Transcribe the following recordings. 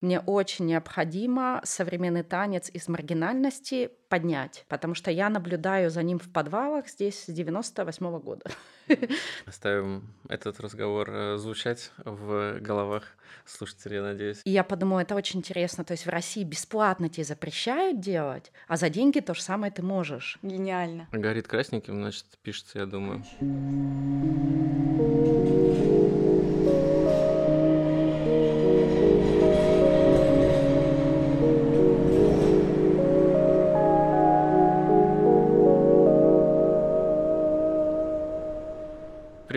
Мне очень необходимо современный танец из маргинальности поднять, потому что я наблюдаю за ним в подвалах здесь с 98 года. Оставим этот разговор э, звучать в головах слушателей, я надеюсь. И я подумала, это очень интересно. То есть в России бесплатно тебе запрещают делать, а за деньги то же самое ты можешь. Гениально. Горит красненьким, значит, пишется, я думаю.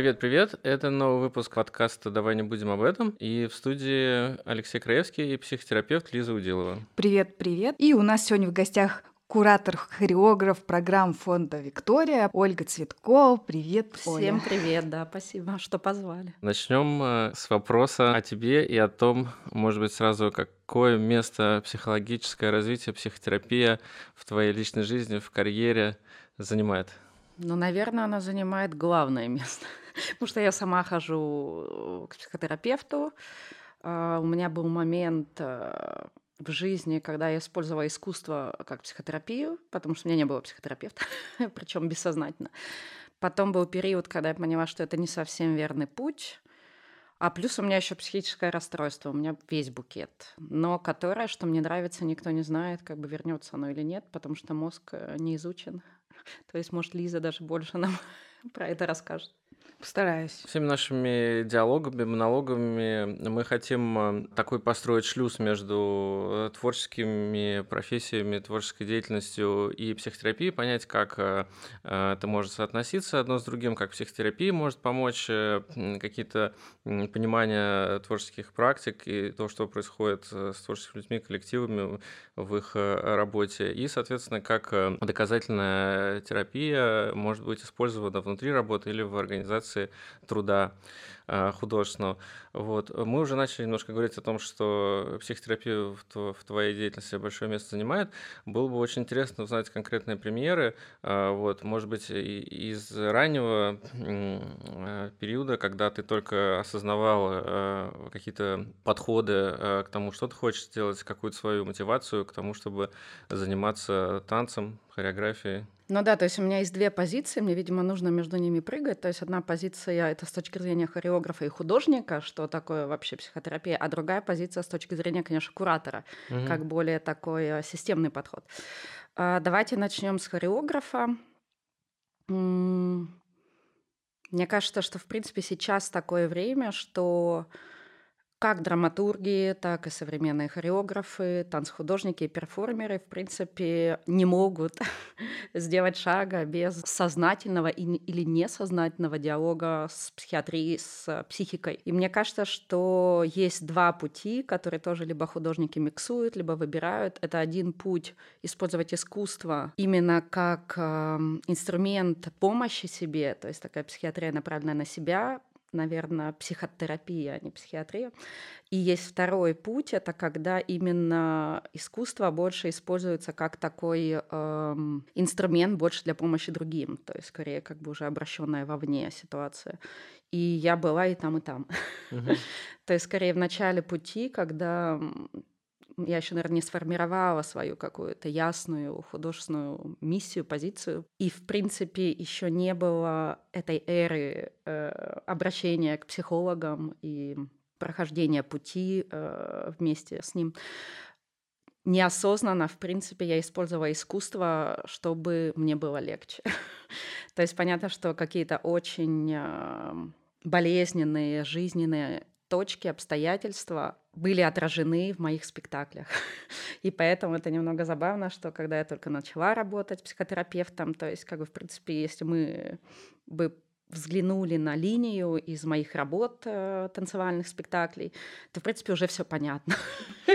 Привет-привет, это новый выпуск подкаста «Давай не будем об этом». И в студии Алексей Краевский и психотерапевт Лиза Удилова. Привет-привет. И у нас сегодня в гостях куратор, хореограф программ фонда «Виктория» Ольга Цветкова. Привет, Всем Оля. привет, да, спасибо, что позвали. Начнем э, с вопроса о тебе и о том, может быть, сразу какое место психологическое развитие, психотерапия в твоей личной жизни, в карьере занимает? Ну, наверное, она занимает главное место. Потому что я сама хожу к психотерапевту. А, у меня был момент э, в жизни, когда я использовала искусство как психотерапию, потому что у меня не было психотерапевта, причем бессознательно. Потом был период, когда я поняла, что это не совсем верный путь. А плюс у меня еще психическое расстройство, у меня весь букет, но которое, что мне нравится, никто не знает, как бы вернется оно или нет, потому что мозг э, не изучен. То есть, может, Лиза даже больше нам про это расскажет. Постараюсь. Всеми нашими диалогами, монологами мы хотим э, такой построить шлюз между э, творческими профессиями, творческой деятельностью и психотерапией, понять, как э, это может соотноситься одно с другим, как психотерапия может помочь, какие-то понимания творческих практик и то, что происходит с творческими людьми, коллективами в их работе, и, соответственно, как доказательная терапия может быть использована внутри работы или в организации организации труда а, художественного. Вот. Мы уже начали немножко говорить о том, что психотерапия в, твоей деятельности большое место занимает. Было бы очень интересно узнать конкретные примеры, а, вот, может быть, из раннего а, периода, когда ты только осознавал какие-то подходы к тому, что ты хочешь сделать, какую-то свою мотивацию к тому, чтобы заниматься танцем, хореографией. Ну да, то есть у меня есть две позиции, мне, видимо, нужно между ними прыгать. То есть одна позиция — это с точки зрения хореографа и художника, что такое вообще психотерапия, а другая позиция с точки зрения, конечно, куратора, угу. как более такой э, системный подход. А, давайте начнем с хореографа. Мне кажется, что, в принципе, сейчас такое время, что как драматурги, так и современные хореографы, танцхудожники и перформеры, в принципе, не могут сделать шага без сознательного или несознательного диалога с психиатрией, с психикой. И мне кажется, что есть два пути, которые тоже либо художники миксуют, либо выбирают. Это один путь использовать искусство именно как э, инструмент помощи себе, то есть такая психиатрия, направленная на себя, наверное, психотерапия, а не психиатрия. И есть второй путь, это когда именно искусство больше используется как такой эм, инструмент больше для помощи другим, то есть скорее как бы уже обращенная вовне ситуация. И я была и там, и там. Uh-huh. то есть скорее в начале пути, когда я еще, наверное, не сформировала свою какую-то ясную художественную миссию, позицию. И, в принципе, еще не было этой эры э, обращения к психологам и прохождения пути э, вместе с ним. Неосознанно, в принципе, я использовала искусство, чтобы мне было легче. То есть понятно, что какие-то очень э, болезненные, жизненные точки, обстоятельства были отражены в моих спектаклях. И поэтому это немного забавно, что когда я только начала работать психотерапевтом, то есть, как бы, в принципе, если мы бы взглянули на линию из моих работ э, танцевальных спектаклей, то, в принципе, уже все понятно.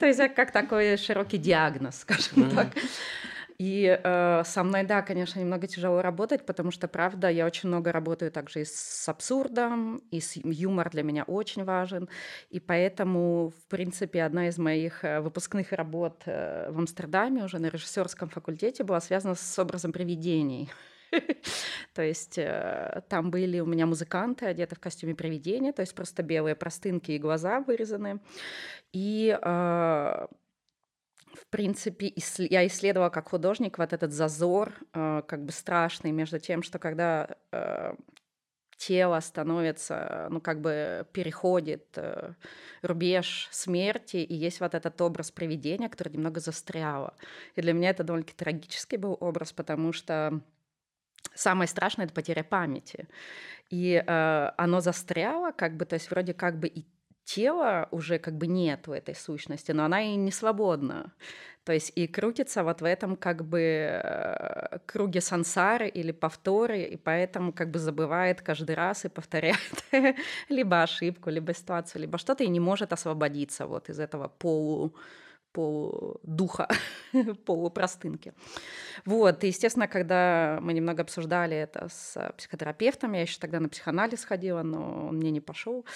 То есть, как такой широкий диагноз, скажем так. И э, со мной, да, конечно, немного тяжело работать, потому что, правда, я очень много работаю также и с абсурдом, и с юмор для меня очень важен. И поэтому, в принципе, одна из моих э, выпускных работ э, в Амстердаме уже на режиссерском факультете была связана с образом привидений. То есть э, там были у меня музыканты, одеты в костюме привидения, то есть просто белые простынки и глаза вырезаны. И в принципе, я исследовала как художник вот этот зазор, э, как бы страшный между тем, что когда тело становится, ну, как бы переходит э, рубеж смерти, и есть вот этот образ привидения, который немного застряло. И для меня это довольно-таки трагический был образ, потому что самое страшное — это потеря памяти. И э, оно застряло, как бы, то есть вроде как бы и тело уже как бы нет в этой сущности, но она и не свободна. То есть и крутится вот в этом как бы э, круге сансары или повторы, и поэтому как бы забывает каждый раз и повторяет либо ошибку, либо ситуацию, либо что-то, и не может освободиться вот из этого полу полудуха, полупростынки. Вот, и, естественно, когда мы немного обсуждали это с психотерапевтом, я еще тогда на психоанализ ходила, но он мне не пошел,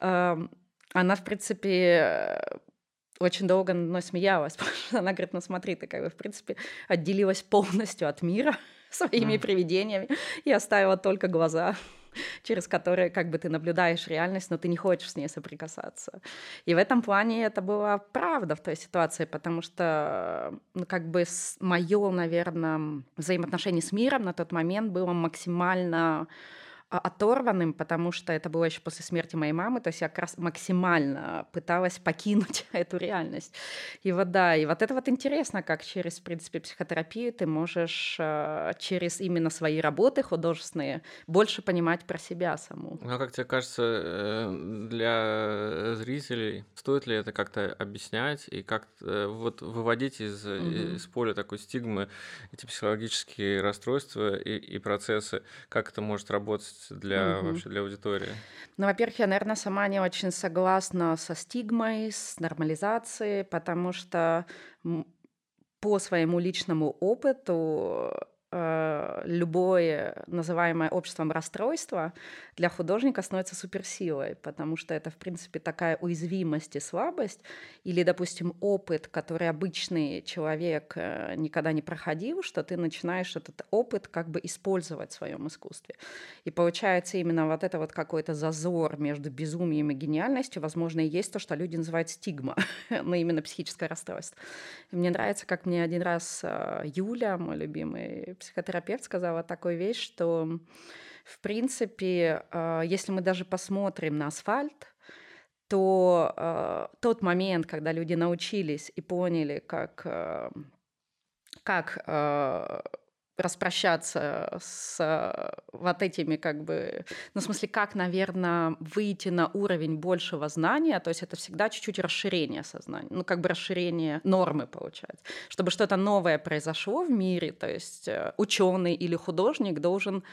эм, она, в принципе, очень долго но смеялась, потому что она говорит, ну смотри, ты как бы, в принципе, отделилась полностью от мира своими mm. привидениями и оставила только глаза через которые как бы ты наблюдаешь реальность, но ты не хочешь с ней соприкасаться. И в этом плане это была правда в той ситуации, потому что ну, как бы мое, наверное, взаимоотношение с миром на тот момент было максимально оторванным, потому что это было еще после смерти моей мамы, то есть я как раз максимально пыталась покинуть эту реальность. И вот да, и вот это вот интересно, как через, в принципе, психотерапию ты можешь а, через именно свои работы художественные больше понимать про себя саму. Ну, а как тебе кажется, э, для зрителей стоит ли это как-то объяснять и как вот выводить из, угу. из поля такой стигмы эти психологические расстройства и, и процессы, как это может работать есть для угу. вообще для аудитории? Ну, во-первых, я, наверное, сама не очень согласна со стигмой, с нормализацией, потому что по своему личному опыту Э, любое называемое обществом расстройство для художника становится суперсилой, потому что это, в принципе, такая уязвимость и слабость, или, допустим, опыт, который обычный человек э, никогда не проходил, что ты начинаешь этот опыт как бы использовать в своем искусстве. И получается именно вот это вот какой-то зазор между безумием и гениальностью, возможно, и есть то, что люди называют стигма, но именно психическое расстройство. И мне нравится, как мне один раз э, Юля, мой любимый психотерапевт сказала такую вещь, что, в принципе, э, если мы даже посмотрим на асфальт, то э, тот момент, когда люди научились и поняли, как, э, как распрощаться с вот этими как бы, ну, в смысле, как, наверное, выйти на уровень большего знания, то есть это всегда чуть-чуть расширение сознания, ну, как бы расширение нормы получается. Чтобы что-то новое произошло в мире, то есть э, ученый или художник должен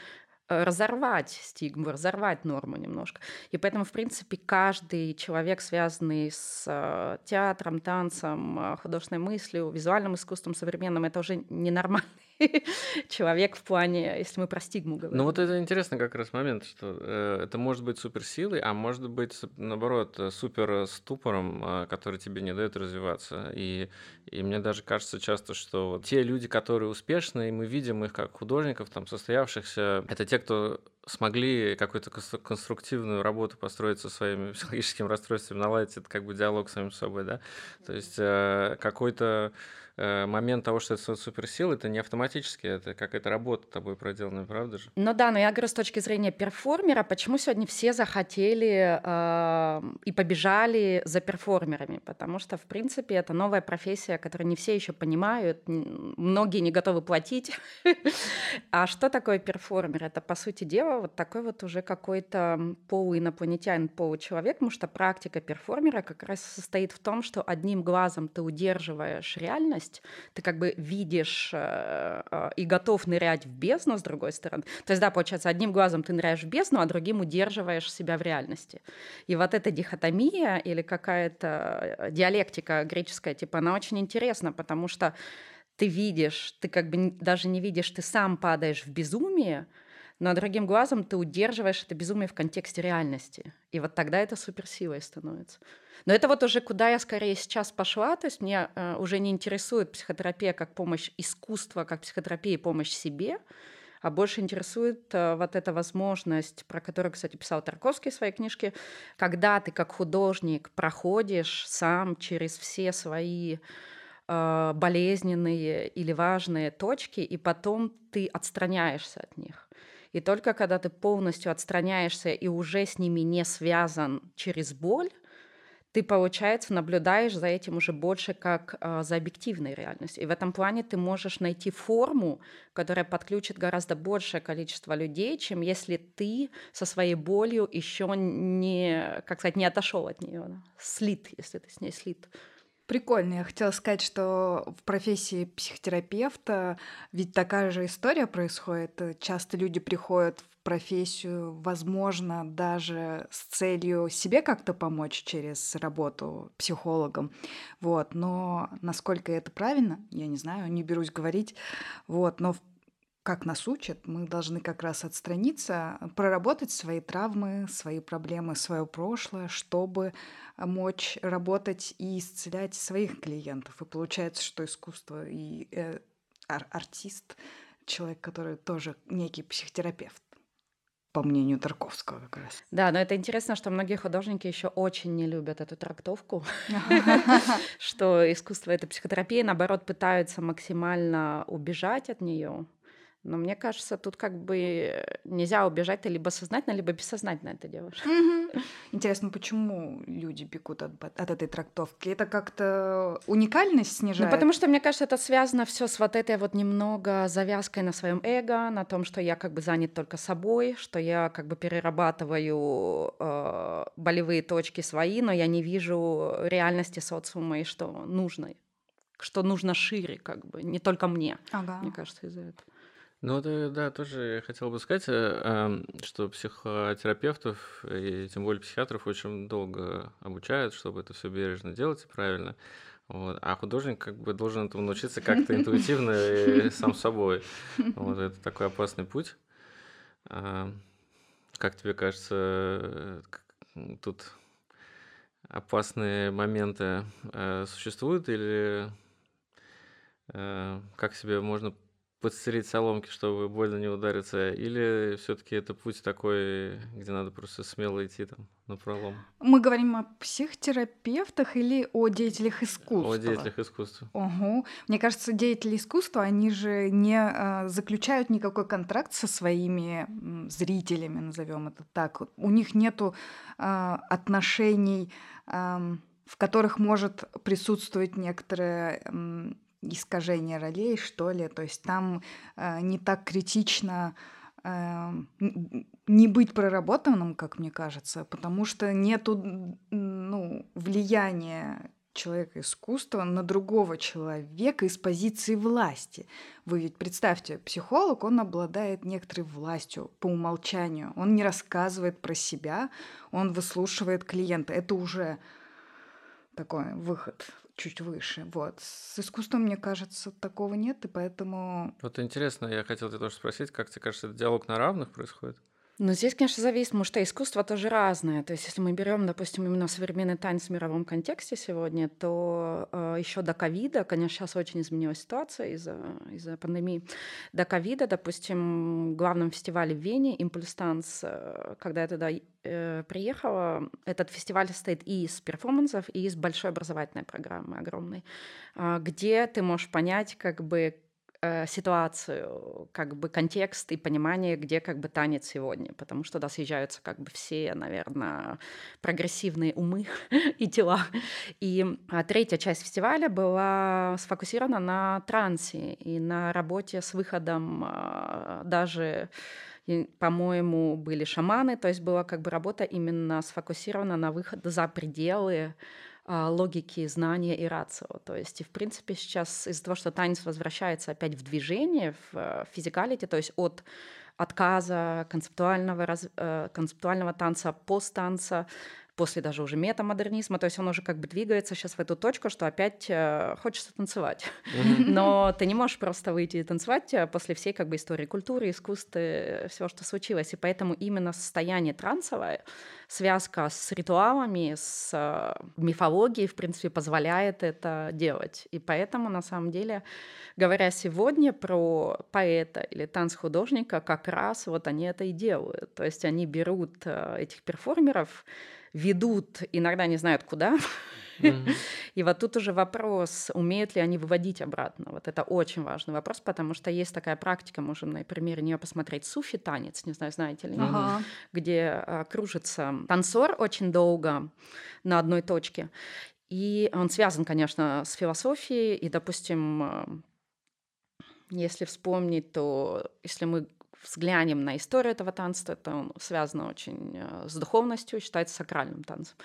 Э, разорвать стигму, разорвать норму немножко. И поэтому, в принципе, каждый человек, связанный с э, театром, танцем, художественной мыслью, визуальным искусством современным, это уже ненормальный человек в плане, если мы про стигму говорим. Ну вот это интересно как раз момент, что э, это может быть суперсилой, а может быть, наоборот, супер ступором, э, который тебе не дает развиваться. И, и мне даже кажется часто, что вот те люди, которые успешны, и мы видим их как художников, там, состоявшихся, это те, кто смогли какую-то конструктивную работу построить со своими психологическими расстройствами, наладить это как бы диалог с самим собой, да, то есть э, какой-то Э, момент того, что это суперсила, это не автоматически, это какая-то работа тобой проделанная, правда же? Ну да, но я говорю с точки зрения перформера, почему сегодня все захотели э, и побежали за перформерами, потому что, в принципе, это новая профессия, которую не все еще понимают, многие не готовы платить. А что такое перформер? Это, по сути дела, вот такой вот уже какой-то полуинопланетянин, получеловек, потому что практика перформера как раз состоит в том, что одним глазом ты удерживаешь реальность, реальность, ты как бы видишь э, э, и готов нырять в бездну с другой стороны. То есть, да, получается, одним глазом ты ныряешь в бездну, а другим удерживаешь себя в реальности. И вот эта дихотомия или какая-то э, диалектика греческая, типа, она очень интересна, потому что ты видишь, ты как бы даже не видишь, ты сам падаешь в безумие, но другим глазом ты удерживаешь это безумие в контексте реальности. И вот тогда это суперсилой становится. Но это вот уже куда я скорее сейчас пошла, то есть мне э, уже не интересует психотерапия как помощь искусства, как психотерапия и помощь себе, а больше интересует э, вот эта возможность, про которую, кстати, писал Тарковский в своей книжке, когда ты как художник проходишь сам через все свои э, болезненные или важные точки, и потом ты отстраняешься от них. И только когда ты полностью отстраняешься и уже с ними не связан через боль, ты, получается, наблюдаешь за этим уже больше как э, за объективной реальностью. И в этом плане ты можешь найти форму, которая подключит гораздо большее количество людей, чем если ты со своей болью еще не, как сказать, не отошел от нее, да? слит, если ты с ней слит. Прикольно. Я хотела сказать, что в профессии психотерапевта ведь такая же история происходит. Часто люди приходят в профессию, возможно, даже с целью себе как-то помочь через работу психологом. Вот. Но насколько это правильно, я не знаю, не берусь говорить. Вот. Но как нас учат, мы должны как раз отстраниться, проработать свои травмы, свои проблемы, свое прошлое, чтобы мочь работать и исцелять своих клиентов. И получается, что искусство и э, ар- артист, человек, который тоже некий психотерапевт по мнению Тарковского как раз. Да, но это интересно, что многие художники еще очень не любят эту трактовку, что искусство это психотерапия, наоборот, пытаются максимально убежать от нее. Но мне кажется, тут как бы нельзя убежать, ты либо сознательно, либо бессознательно это делаешь. Интересно, почему люди бегут от, от этой трактовки? Это как-то уникальность снижает? Ну, потому что, мне кажется, это связано все с вот этой вот немного завязкой на своем эго, на том, что я как бы занят только собой, что я как бы перерабатываю э, болевые точки свои, но я не вижу реальности социума и что нужно, что нужно шире, как бы, не только мне, ага. мне кажется, из-за этого. Ну, да, да, тоже хотел бы сказать, э, что психотерапевтов и тем более психиатров очень долго обучают, чтобы это все бережно делать и правильно. Вот. А художник как бы должен этому научиться как-то интуитивно и сам собой. Вот это такой опасный путь. А, как тебе кажется, тут опасные моменты э, существуют или э, как себе можно подстереть соломки, чтобы больно не удариться, или все-таки это путь такой, где надо просто смело идти там на пролом? Мы говорим о психотерапевтах или о деятелях искусства? О деятелях искусства. Угу. Мне кажется, деятели искусства, они же не э, заключают никакой контракт со своими зрителями, назовем это так. У них нету э, отношений, э, в которых может присутствовать некоторое искажение ролей, что ли. То есть там э, не так критично э, не быть проработанным, как мне кажется, потому что нету ну, влияния человека искусства на другого человека из позиции власти. Вы ведь представьте, психолог, он обладает некоторой властью по умолчанию. Он не рассказывает про себя, он выслушивает клиента. Это уже такой выход чуть выше. Вот. С искусством, мне кажется, такого нет, и поэтому... Вот интересно, я хотел тебя тоже спросить, как тебе кажется, этот диалог на равных происходит? Но здесь, конечно, зависит, потому что искусство тоже разное. То есть, если мы берем, допустим, именно современный танец в мировом контексте сегодня, то э, еще до ковида, конечно, сейчас очень изменилась ситуация из-за из пандемии. До ковида, допустим, в главном фестивале в Вене, Импульс Танц, э, когда я туда э, приехала, этот фестиваль состоит и из перформансов, и из большой образовательной программы огромной, э, где ты можешь понять, как бы, э, ситуацию, как бы контекст и понимание, где как бы танец сегодня, потому что туда съезжаются как бы все, наверное, прогрессивные умы и тела. И а, третья часть фестиваля была сфокусирована на трансе и на работе с выходом а, даже по-моему, были шаманы, то есть была как бы работа именно сфокусирована на выход за пределы логики, знания и рацио. То есть, и в принципе, сейчас из-за того, что танец возвращается опять в движение, в э, физикалити, то есть от отказа концептуального, э, концептуального танца, постtanца, после даже уже метамодернизма, то есть он уже как бы двигается сейчас в эту точку, что опять э, хочется танцевать. Но ты не можешь просто выйти и танцевать э, после всей как бы истории культуры, искусства, всего, что случилось. И поэтому именно состояние трансовое, связка с ритуалами, с э, мифологией, в принципе, позволяет это делать. И поэтому, на самом деле, говоря сегодня про поэта или танцхудожника, как раз вот они это и делают. То есть они берут э, этих перформеров, ведут, иногда не знают куда, И вот тут уже вопрос, умеют ли они выводить обратно. Вот это очень важный вопрос, потому что есть такая практика, можем на примере нее посмотреть, суфи танец, не знаю, знаете ли, где а, кружится танцор очень долго на одной точке. И он связан, конечно, с философией, и, допустим, а, если вспомнить, то если мы взглянем на историю этого танца, это связано очень э, с духовностью, считается сакральным танцем.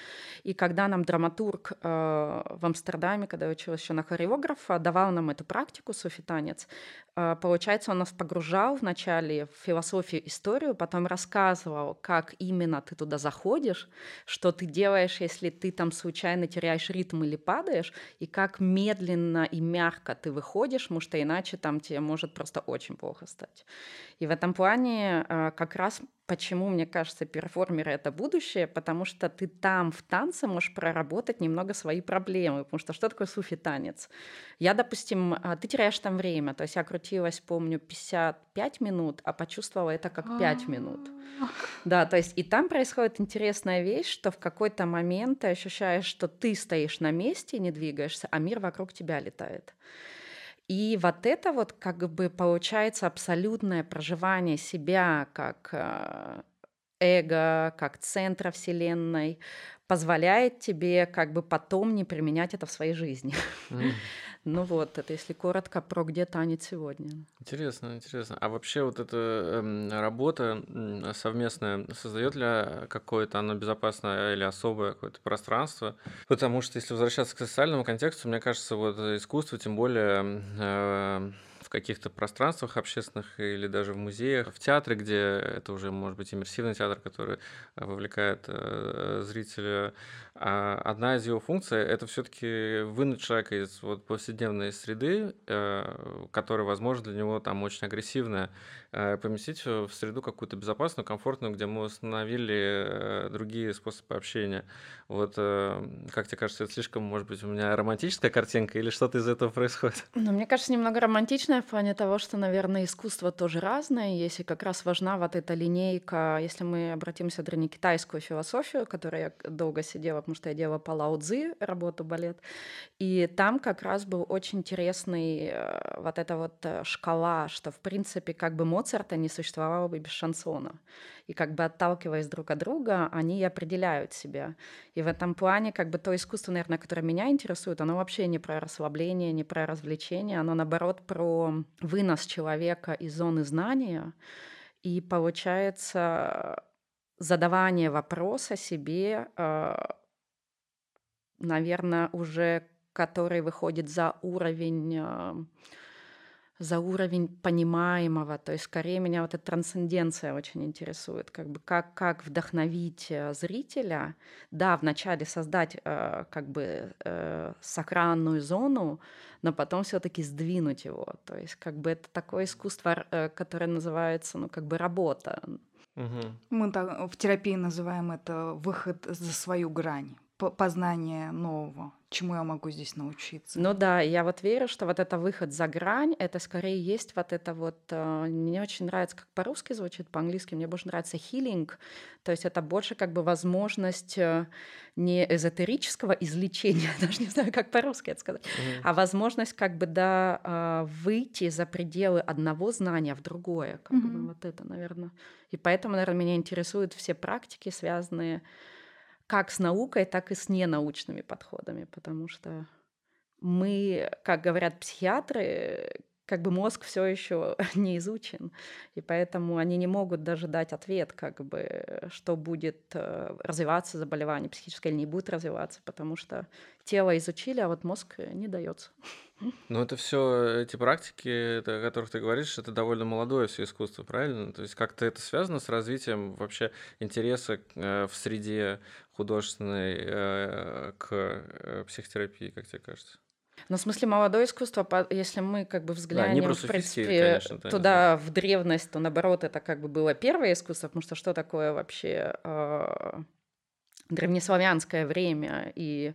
И когда нам драматург э, в Амстердаме, когда я училась еще на хореографа, давал нам эту практику, суфи-танец, э, получается, он нас погружал вначале в философию, историю, потом рассказывал, как именно ты туда заходишь, что ты делаешь, если ты там случайно теряешь ритм или падаешь, и как медленно и мягко ты выходишь, потому что иначе там тебе может просто очень плохо стать. И в этом плане а, как раз почему, мне кажется, перформеры — это будущее, потому что ты там в танце можешь проработать немного свои проблемы, потому что что такое суфи-танец? Я, допустим, а, ты теряешь там время, то есть я крутилась, помню, 55 минут, а почувствовала это как 5 минут. Да, то есть и там происходит интересная вещь, что в какой-то момент ты ощущаешь, что ты стоишь на месте и не двигаешься, а мир вокруг тебя летает. И вот это вот как бы получается абсолютное проживание себя как э, эго, как центра Вселенной, позволяет тебе как бы потом не применять это в своей жизни. Mm. Ну вот, это если коротко про где танец сегодня. Интересно, интересно. А вообще вот эта э, работа совместная создает ли какое-то оно безопасное или особое какое-то пространство? Потому что если возвращаться к социальному контексту, мне кажется, вот искусство, тем более э, каких-то пространствах общественных или даже в музеях, в театре, где это уже может быть иммерсивный театр, который э, вовлекает э, зрителя. А одна из его функций это все-таки вынуть человека из вот повседневной среды, э, которая, возможно, для него там очень агрессивная, э, поместить в среду какую-то безопасную, комфортную, где мы установили э, другие способы общения. Вот э, как тебе кажется, это слишком, может быть, у меня романтическая картинка или что-то из этого происходит? Ну, мне кажется, немного романтичная в плане того, что, наверное, искусство тоже разное. Если как раз важна вот эта линейка, если мы обратимся в древнекитайскую философию, которой я долго сидела, потому что я делала по Лао Цзи, работу балет, и там как раз был очень интересный э, вот эта вот э, шкала, что, в принципе, как бы Моцарта не существовало бы без шансона. И как бы отталкиваясь друг от друга, они определяют себя. И в этом плане как бы то искусство, наверное, которое меня интересует, оно вообще не про расслабление, не про развлечение, оно наоборот про вынос человека из зоны знания, и получается задавание вопроса себе, э, наверное, уже который выходит за уровень э, за уровень понимаемого, то есть скорее меня вот эта трансценденция очень интересует, как бы как, как вдохновить э, зрителя, да, вначале создать э, как бы э, сакранную зону, но потом все-таки сдвинуть его, то есть как бы это такое искусство, э, которое называется, ну как бы работа. Угу. Мы так, в терапии называем это выход за свою грань познание нового, чему я могу здесь научиться. Ну да, я вот верю, что вот это выход за грань, это скорее есть вот это вот, э, мне очень нравится, как по-русски звучит, по-английски мне больше нравится healing, то есть это больше как бы возможность э, не эзотерического излечения, даже не знаю, как по-русски это сказать, mm-hmm. а возможность как бы, да, э, выйти за пределы одного знания в другое, как mm-hmm. бы вот это, наверное. И поэтому, наверное, меня интересуют все практики, связанные как с наукой, так и с ненаучными подходами, потому что мы, как говорят психиатры, как бы мозг все еще не изучен, и поэтому они не могут даже дать ответ, как бы, что будет э, развиваться заболевание психическое или не будет развиваться, потому что тело изучили, а вот мозг не дается. Ну, это все эти практики, о которых ты говоришь, это довольно молодое все искусство, правильно? То есть как-то это связано с развитием вообще интереса э, в среде художественной э, к психотерапии, как тебе кажется? Ну, в смысле, молодое искусство, если мы как бы взглянем, да, в принципе, конечно, туда, в древность, то наоборот, это как бы было первое искусство, потому что что такое вообще э, древнеславянское время и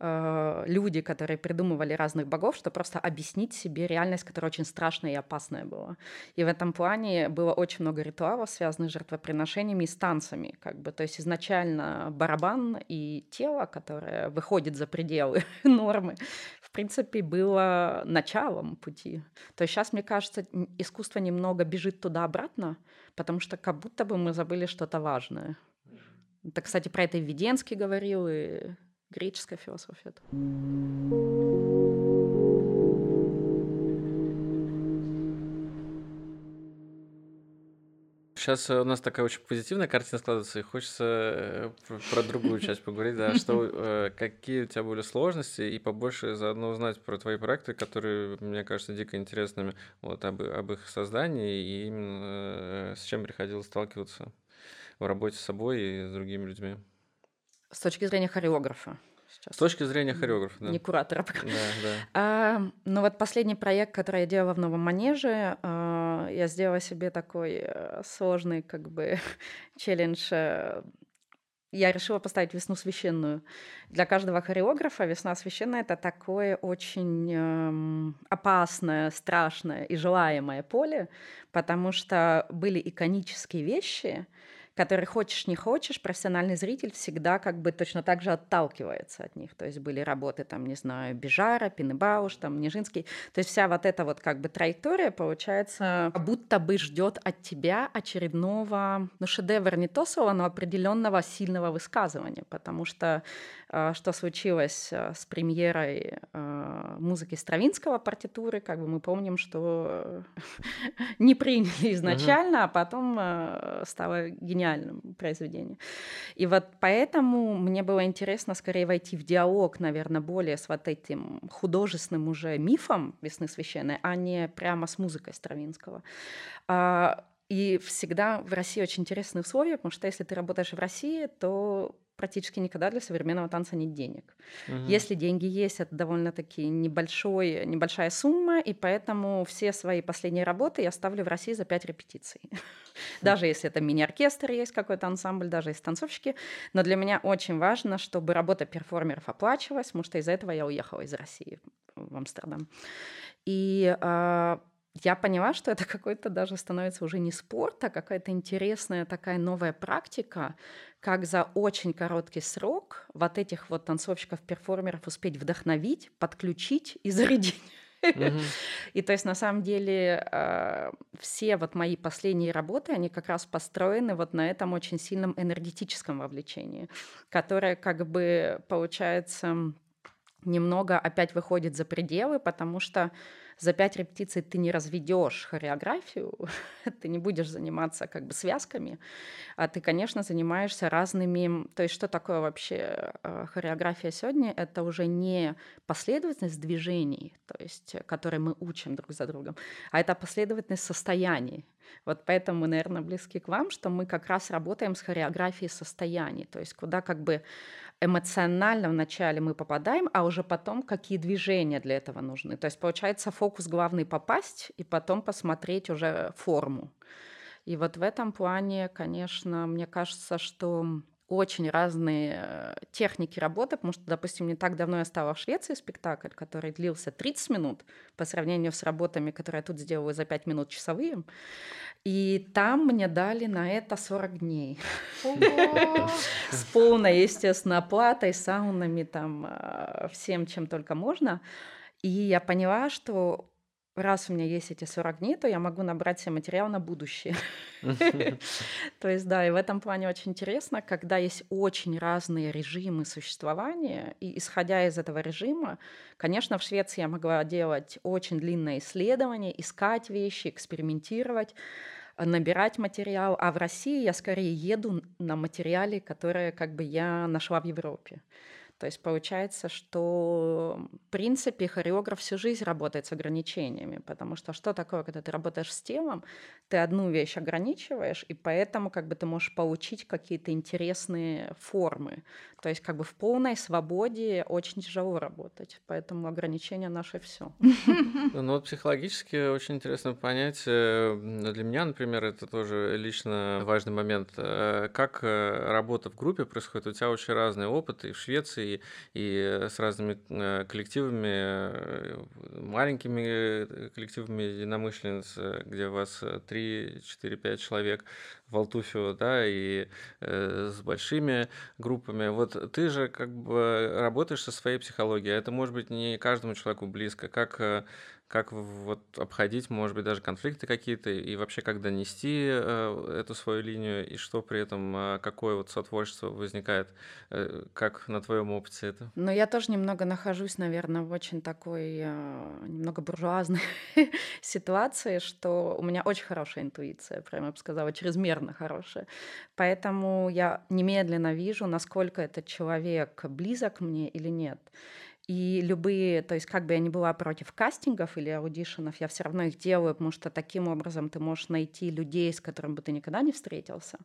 э, люди, которые придумывали разных богов, чтобы просто объяснить себе реальность, которая очень страшная и опасная была. И в этом плане было очень много ритуалов, связанных с жертвоприношениями и с танцами. Как бы. То есть изначально барабан и тело, которое выходит за пределы нормы, в принципе, было началом пути. То есть сейчас, мне кажется, искусство немного бежит туда-обратно, потому что как будто бы мы забыли что-то важное. Это, кстати, про это и Веденский говорил, и греческая философия. Сейчас у нас такая очень позитивная картина складывается, и хочется э, про другую часть поговорить, да, что, э, какие у тебя были сложности, и побольше заодно узнать про твои проекты, которые, мне кажется, дико интересными, вот, об, об их создании, и именно э, с чем приходилось сталкиваться в работе с собой и с другими людьми. С точки зрения хореографа сейчас. С точки зрения хореографа, да. Не куратора. Да, да. А, ну вот последний проект, который я делала в Новом Манеже, а, я сделала себе такой а, сложный как бы челлендж э, я решила поставить весну священную. Для каждого хореографа весна священная это такое очень эм, опасное, страшное и желаемое поле, потому что были иконические вещи, который хочешь не хочешь, профессиональный зритель всегда как бы точно так же отталкивается от них. То есть были работы там, не знаю, Бежара, Пинебауш, там Нежинский. То есть вся вот эта вот как бы траектория получается, будто бы ждет от тебя очередного, ну шедевр не то слово, но определенного сильного высказывания, потому что что случилось а, с премьерой а, музыки Стравинского партитуры, как бы мы помним, что не приняли изначально, а потом стало гениальным произведением. И вот поэтому мне было интересно скорее войти в диалог, наверное, более с вот этим художественным уже мифом «Весны священной», а не прямо с музыкой Стравинского. И всегда в России очень интересные условия, потому что если ты работаешь в России, то практически никогда для современного танца нет денег. Угу. Если деньги есть, это довольно-таки небольшой, небольшая сумма, и поэтому все свои последние работы я ставлю в России за пять репетиций. Даже если это мини-оркестр, есть какой-то ансамбль, даже есть танцовщики. Но для меня очень важно, чтобы работа перформеров оплачивалась, потому что из-за этого я уехала из России в Амстердам. И э, я поняла, что это какой-то даже становится уже не спорт, а какая-то интересная такая новая практика, как за очень короткий срок вот этих вот танцовщиков-перформеров успеть вдохновить, подключить и зарядить. И то есть на самом деле а, все вот мои последние работы, они как раз построены вот на этом очень сильном энергетическом вовлечении, которое как бы получается немного опять выходит за пределы, потому что за пять репетиций ты не разведешь хореографию, ты не будешь заниматься как бы связками, а ты, конечно, занимаешься разными... То есть что такое вообще э, хореография сегодня? Это уже не последовательность движений, то есть, которые мы учим друг за другом, а это последовательность состояний. Вот поэтому мы, наверное, близки к вам, что мы как раз работаем с хореографией состояний, то есть куда как бы эмоционально вначале мы попадаем, а уже потом какие движения для этого нужны. То есть получается фокус главный попасть и потом посмотреть уже форму. И вот в этом плане, конечно, мне кажется, что очень разные э, техники работы, потому что, допустим, не так давно я стала в Швеции спектакль, который длился 30 минут по сравнению с работами, которые я тут сделала за 5 минут часовые. И там мне дали на это 40 дней. С полной, естественно, оплатой, саунами, там, э, всем, чем только можно. И я поняла, что раз у меня есть эти 40 дней, то я могу набрать себе материал на будущее. То есть, да, и в этом плане очень интересно, когда есть очень разные режимы существования, и исходя из этого режима, конечно, в Швеции я могла делать очень длинное исследование, искать вещи, экспериментировать, набирать материал, а в России я скорее еду на материале, которые как бы я нашла в Европе. То есть получается, что в принципе хореограф всю жизнь работает с ограничениями, потому что что такое, когда ты работаешь с телом, ты одну вещь ограничиваешь, и поэтому как бы ты можешь получить какие-то интересные формы. То есть как бы в полной свободе очень тяжело работать, поэтому ограничения наши все. Ну вот психологически очень интересно понять, для меня, например, это тоже лично важный момент, э, как э, работа в группе происходит. У тебя очень разные опыты и в Швеции, и, и с разными э, коллективами, э, маленькими э, коллективами единомышленниц, где у вас 3, 4, 5 человек в Алтуфио, да, и э, с большими группами. Вот ты же как бы работаешь со своей психологией, а это может быть не каждому человеку близко. Как как вот обходить, может быть, даже конфликты какие-то, и вообще как донести э, эту свою линию, и что при этом, э, какое вот сотворчество возникает, э, как на твоем опыте это? Но я тоже немного нахожусь, наверное, в очень такой э, немного буржуазной ситуации, что у меня очень хорошая интуиция, прямо я бы сказала, чрезмерно хорошая. Поэтому я немедленно вижу, насколько этот человек близок мне или нет. И любые, то есть как бы я не была против кастингов или аудишенов, я все равно их делаю, потому что таким образом ты можешь найти людей, с которыми бы ты никогда не встретился.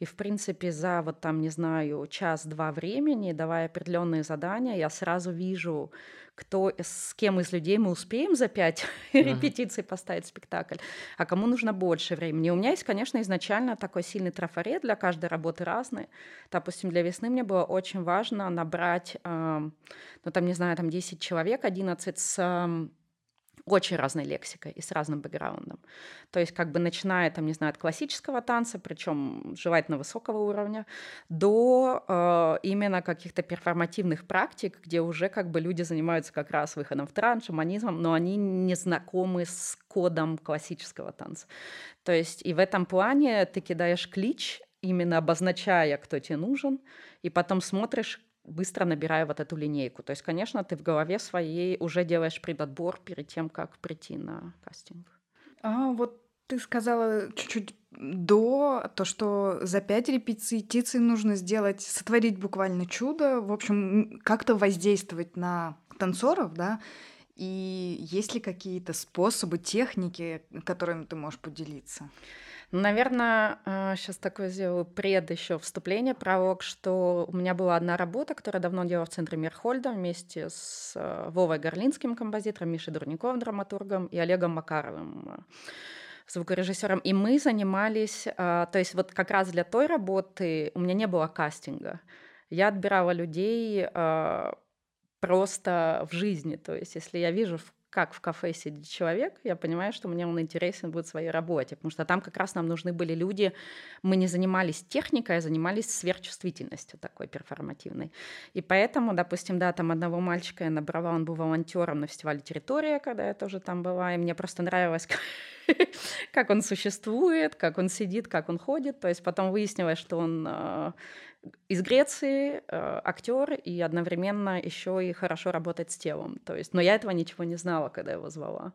И, в принципе, за вот там, не знаю, час-два времени, давая определенные задания, я сразу вижу, кто, с кем из людей мы успеем за пять uh-huh. репетиций поставить спектакль, а кому нужно больше времени. У меня есть, конечно, изначально такой сильный трафарет, для каждой работы разный. Допустим, для весны мне было очень важно набрать, э, ну там, не знаю, там 10 человек, 11 с очень разной лексикой и с разным бэкграундом. То есть как бы начиная, там, не знаю, от классического танца, причем желательно высокого уровня, до э, именно каких-то перформативных практик, где уже как бы люди занимаются как раз выходом в транс, шаманизмом, но они не знакомы с кодом классического танца. То есть и в этом плане ты кидаешь клич, именно обозначая, кто тебе нужен, и потом смотришь, быстро набираю вот эту линейку. То есть, конечно, ты в голове своей уже делаешь предотбор перед тем, как прийти на кастинг. А вот ты сказала чуть-чуть до то, что за пять репетиций нужно сделать, сотворить буквально чудо, в общем, как-то воздействовать на танцоров, да, и есть ли какие-то способы, техники, которыми ты можешь поделиться? Наверное, сейчас такое сделаю пред еще вступление, пролог, что у меня была одна работа, которую давно делала в центре Мирхольда вместе с э, Вовой Горлинским композитором, Мишей Дурниковым, драматургом, и Олегом Макаровым, э, звукорежиссером. И мы занимались, то есть вот как раз для той работы у меня не было кастинга. Я отбирала людей просто в жизни. То есть, если я вижу как в кафе сидит человек, я понимаю, что мне он интересен будет в своей работе, потому что там как раз нам нужны были люди, мы не занимались техникой, а занимались сверхчувствительностью такой перформативной. И поэтому, допустим, да, там одного мальчика я набрала, он был волонтером на фестивале «Территория», когда я тоже там была, и мне просто нравилось, как он существует, как он сидит, как он ходит. То есть потом выяснилось, что он э, из Греции э, актер и одновременно еще и хорошо работает с телом. То есть, но я этого ничего не знала, когда его звала.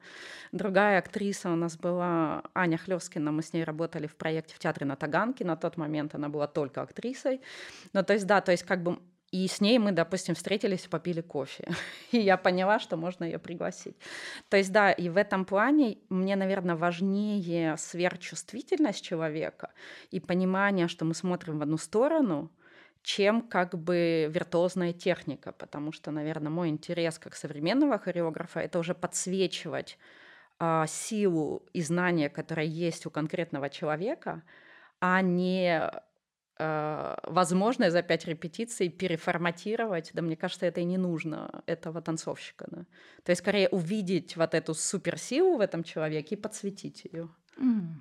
Другая актриса у нас была Аня Хлескина, мы с ней работали в проекте в театре на Таганке. На тот момент она была только актрисой. Ну, то есть, да, то есть как бы и с ней мы, допустим, встретились и попили кофе. И я поняла, что можно ее пригласить. То есть, да, и в этом плане мне, наверное, важнее сверхчувствительность человека и понимание, что мы смотрим в одну сторону, чем как бы виртуозная техника, потому что, наверное, мой интерес как современного хореографа это уже подсвечивать а, силу и знания, которые есть у конкретного человека, а не а, возможно за пять репетиций переформатировать, да мне кажется, это и не нужно этого танцовщика. Да? То есть скорее увидеть вот эту суперсилу в этом человеке и подсветить ее. Mm.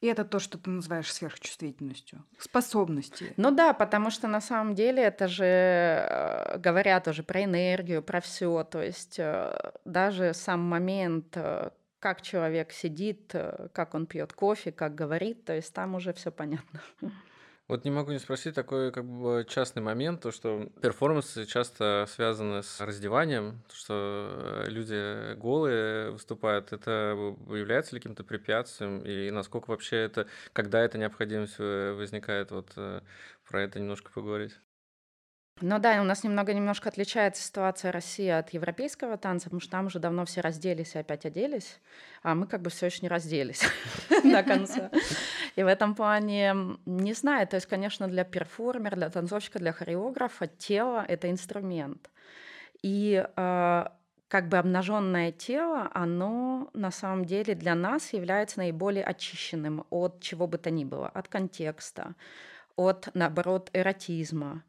И это то, что ты называешь сверхчувствительностью, способностью. Ну да, потому что на самом деле это же э, говорят уже про энергию, про все. То есть э, даже сам момент, э, как человек сидит, как он пьет кофе, как говорит, то есть там уже все понятно. Вот не могу не спросить такой как бы частный момент, то что перформансы часто связаны с раздеванием, то что люди голые выступают, это является ли каким-то препятствием, и насколько вообще это, когда эта необходимость возникает, вот э, про это немножко поговорить? Ну да, у нас немного немножко отличается ситуация России от европейского танца, потому что там уже давно все разделись и опять оделись, а мы как бы все еще не разделись до конца. И в этом плане, не знаю, то есть, конечно, для перформера, для танцовщика, для хореографа тело — это инструмент. И э, как бы обнаженное тело, оно на самом деле для нас является наиболее очищенным от чего бы то ни было, от контекста, от, наоборот, эротизма,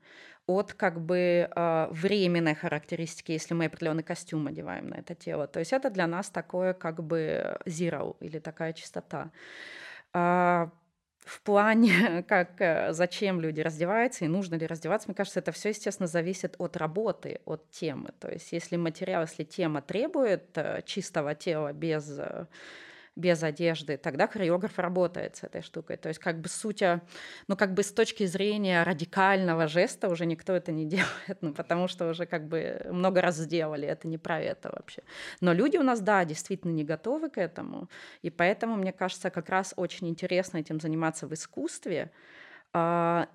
от как бы э, временной характеристики, если мы определенный костюм одеваем на это тело. То есть это для нас такое как бы zero или такая чистота. А, в плане, как, э, зачем люди раздеваются и нужно ли раздеваться, мне кажется, это все, естественно, зависит от работы, от темы. То есть если материал, если тема требует э, чистого тела без э, без одежды, тогда хореограф работает с этой штукой. То есть как бы суть, а, ну как бы с точки зрения радикального жеста уже никто это не делает, ну потому что уже как бы много раз сделали, это не про это вообще. Но люди у нас, да, действительно не готовы к этому, и поэтому, мне кажется, как раз очень интересно этим заниматься в искусстве, а,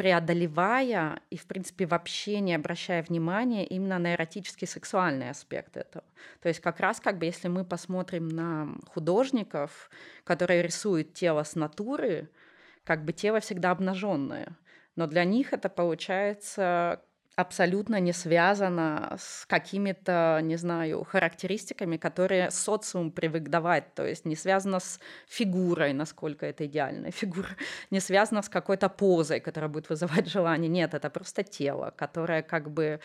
преодолевая и, в принципе, вообще не обращая внимания именно на эротический сексуальный аспект этого. То есть как раз как бы если мы посмотрим на художников, которые рисуют тело с натуры, как бы тело всегда обнаженное. Но для них это получается абсолютно не связано с какими-то, не знаю, характеристиками, которые социум привык давать, то есть не связано с фигурой, насколько это идеальная фигура, не связано с какой-то позой, которая будет вызывать желание. Нет, это просто тело, которое как бы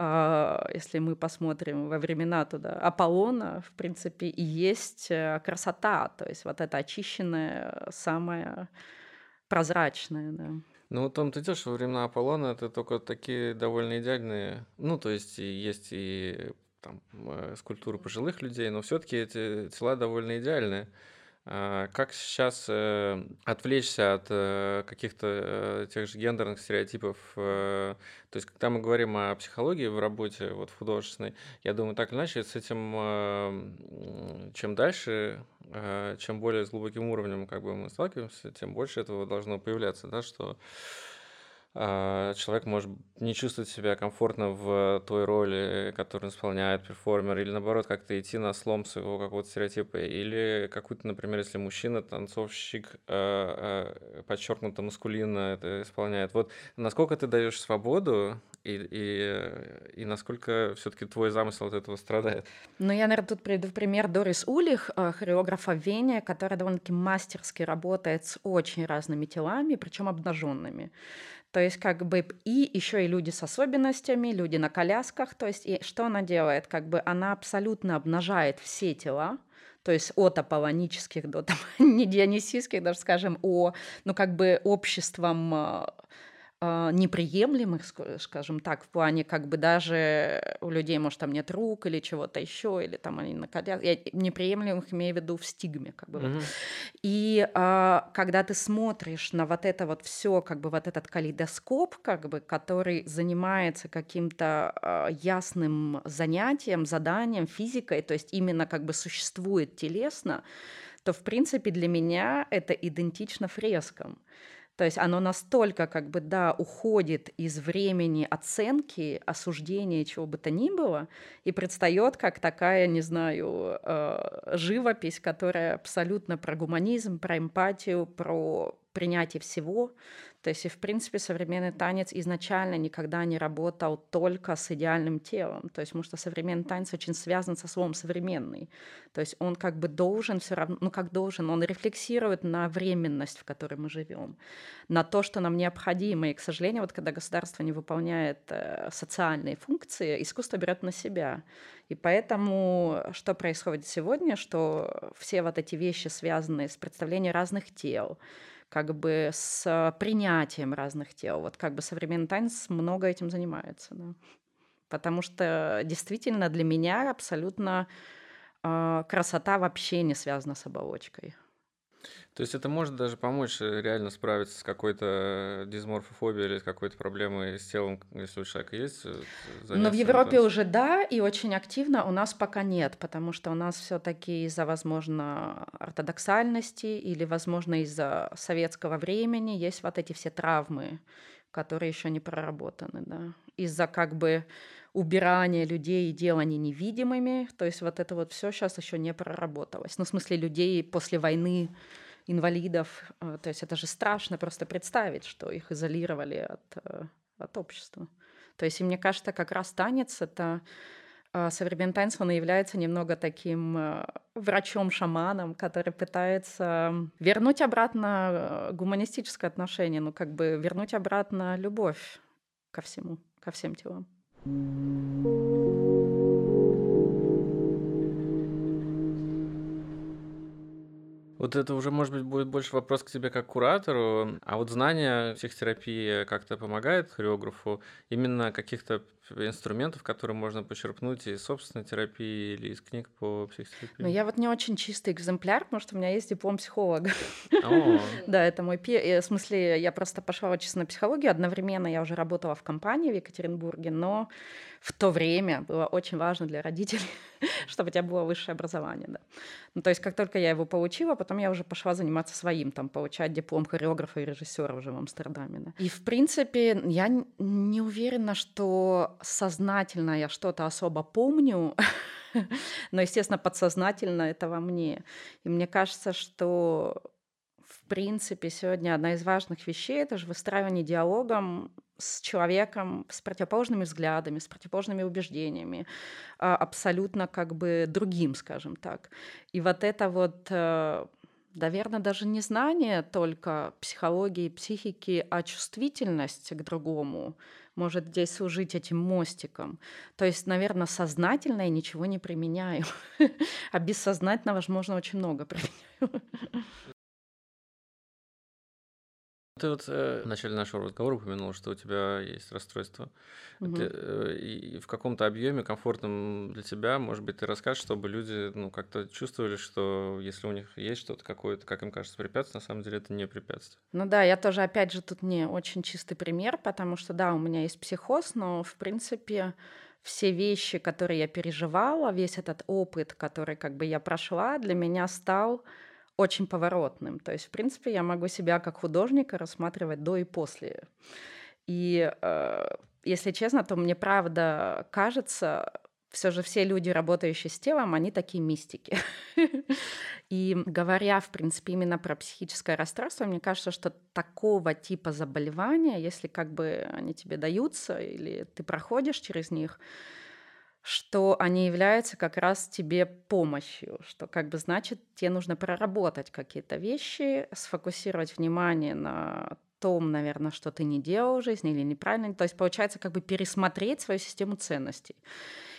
а, если мы посмотрим во времена туда Аполлона, в принципе, и есть э, красота, то есть вот это очищенное, самое прозрачное. Да. Ну, вот том ты идешь во времена Аполлона это только такие довольно идеальные. Ну, то есть есть и там э, скульптуры пожилых людей, но все-таки эти тела довольно идеальные. А, как сейчас э, отвлечься от э, каких-то тех же гендерных стереотипов? То есть, когда мы говорим о психологии в работе, вот в художественной, я думаю, так или иначе, с этим, чем дальше, чем более с глубоким уровнем как бы мы сталкиваемся, тем больше этого должно появляться, да, что а, человек может не чувствовать себя комфортно в той роли, которую исполняет перформер, или наоборот как-то идти на слом своего какого-то стереотипа, или какую-то, например, если мужчина, танцовщик, а, подчеркнуто маскулинно это исполняет. Вот насколько ты даешь свободу и, и, и насколько все-таки твой замысел от этого страдает? Ну, я, наверное, тут приведу пример Дорис Улих, хореографа в Вене, которая довольно-таки мастерски работает с очень разными телами, причем обнаженными. То есть как бы и еще и люди с особенностями, люди на колясках. То есть и что она делает? Как бы она абсолютно обнажает все тела, то есть от аполлонических до там, не дионисийских, даже скажем, о, ну как бы обществом а, а, неприемлемых, скажем так, в плане как бы даже у людей, может, там нет рук или чего-то еще, или там они на коляске, я неприемлемых имею в виду в стигме, как бы. Mm-hmm. И а, когда ты смотришь на вот это вот все, как бы вот этот калейдоскоп, как бы, который занимается каким-то а, ясным занятием, заданием, физикой, то есть именно как бы существует телесно, то, в принципе, для меня это идентично фрескам. То есть оно настолько как бы, да, уходит из времени оценки, осуждения, чего бы то ни было, и предстает как такая, не знаю, э, живопись, которая абсолютно про гуманизм, про эмпатию, про принятии всего. То есть, и, в принципе, современный танец изначально никогда не работал только с идеальным телом. То есть, потому что современный танец очень связан со словом «современный». То есть, он как бы должен все равно, ну как должен, он рефлексирует на временность, в которой мы живем, на то, что нам необходимо. И, к сожалению, вот когда государство не выполняет э, социальные функции, искусство берет на себя. И поэтому что происходит сегодня, что все вот эти вещи, связанные с представлением разных тел, как бы с принятием разных тел. Вот как бы современный танец много этим занимается. Да. Потому что действительно для меня абсолютно э, красота вообще не связана с оболочкой. То есть это может даже помочь э, реально справиться с какой-то дисморфофобией или с какой-то проблемой с телом, если у человека есть э, Но в Европе уже да, и очень активно у нас пока нет, потому что у нас все таки из-за, возможно, ортодоксальности или, возможно, из-за советского времени есть вот эти все травмы, которые еще не проработаны, да. Из-за как бы убирания людей и делания невидимыми, то есть вот это вот все сейчас еще не проработалось. Ну, в смысле людей после войны инвалидов. Э, то есть это же страшно просто представить, что их изолировали от, э, от общества. То есть, и мне кажется, как раз танец — это э, современный танец, он является немного таким врачом-шаманом, который пытается вернуть обратно гуманистическое отношение, ну, как бы вернуть обратно любовь ко всему, ко всем телам. うん。Вот это уже, может быть, будет больше вопрос к тебе как куратору. А вот знание психотерапии как-то помогает хореографу? Именно каких-то инструментов, которые можно почерпнуть из собственной терапии или из книг по психотерапии? Ну, я вот не очень чистый экземпляр, потому что у меня есть диплом психолога. Да, это мой первый. Э, в смысле, я просто пошла учиться на психологию. Одновременно я уже работала в компании в Екатеринбурге, но в то время было очень важно для родителей, чтобы у тебя было высшее образование. Да. Ну, то есть, как только я его получила, потом я уже пошла заниматься своим, там, получать диплом хореографа и режиссера уже в Амстердаме. Да. И, в принципе, я не уверена, что сознательно я что-то особо помню, но, естественно, подсознательно это во мне. И мне кажется, что принципе, сегодня одна из важных вещей — это же выстраивание диалогом с человеком с противоположными взглядами, с противоположными убеждениями, а, абсолютно как бы другим, скажем так. И вот это вот наверное, даже не знание только психологии, психики, а чувствительность к другому может здесь служить этим мостиком. То есть, наверное, сознательно я ничего не применяю, а бессознательно, возможно, очень много применяю. Ты вот э, в начале нашего разговора упомянул, что у тебя есть расстройство. Угу. Ты, э, и в каком-то объеме комфортном для тебя, может быть, ты расскажешь, чтобы люди ну, как-то чувствовали, что если у них есть что-то какое-то, как им кажется, препятствие, на самом деле это не препятствие. Ну да, я тоже, опять же, тут не очень чистый пример, потому что, да, у меня есть психоз, но, в принципе, все вещи, которые я переживала, весь этот опыт, который как бы я прошла, для меня стал очень поворотным. То есть, в принципе, я могу себя как художника рассматривать до и после. И, э, если честно, то мне правда кажется, все же все люди, работающие с телом, они такие мистики. И говоря, в принципе, именно про психическое расстройство, мне кажется, что такого типа заболевания, если как бы они тебе даются или ты проходишь через них, что они являются как раз тебе помощью, что как бы значит тебе нужно проработать какие-то вещи, сфокусировать внимание на том, наверное, что ты не делал в жизни или неправильно. То есть получается как бы пересмотреть свою систему ценностей.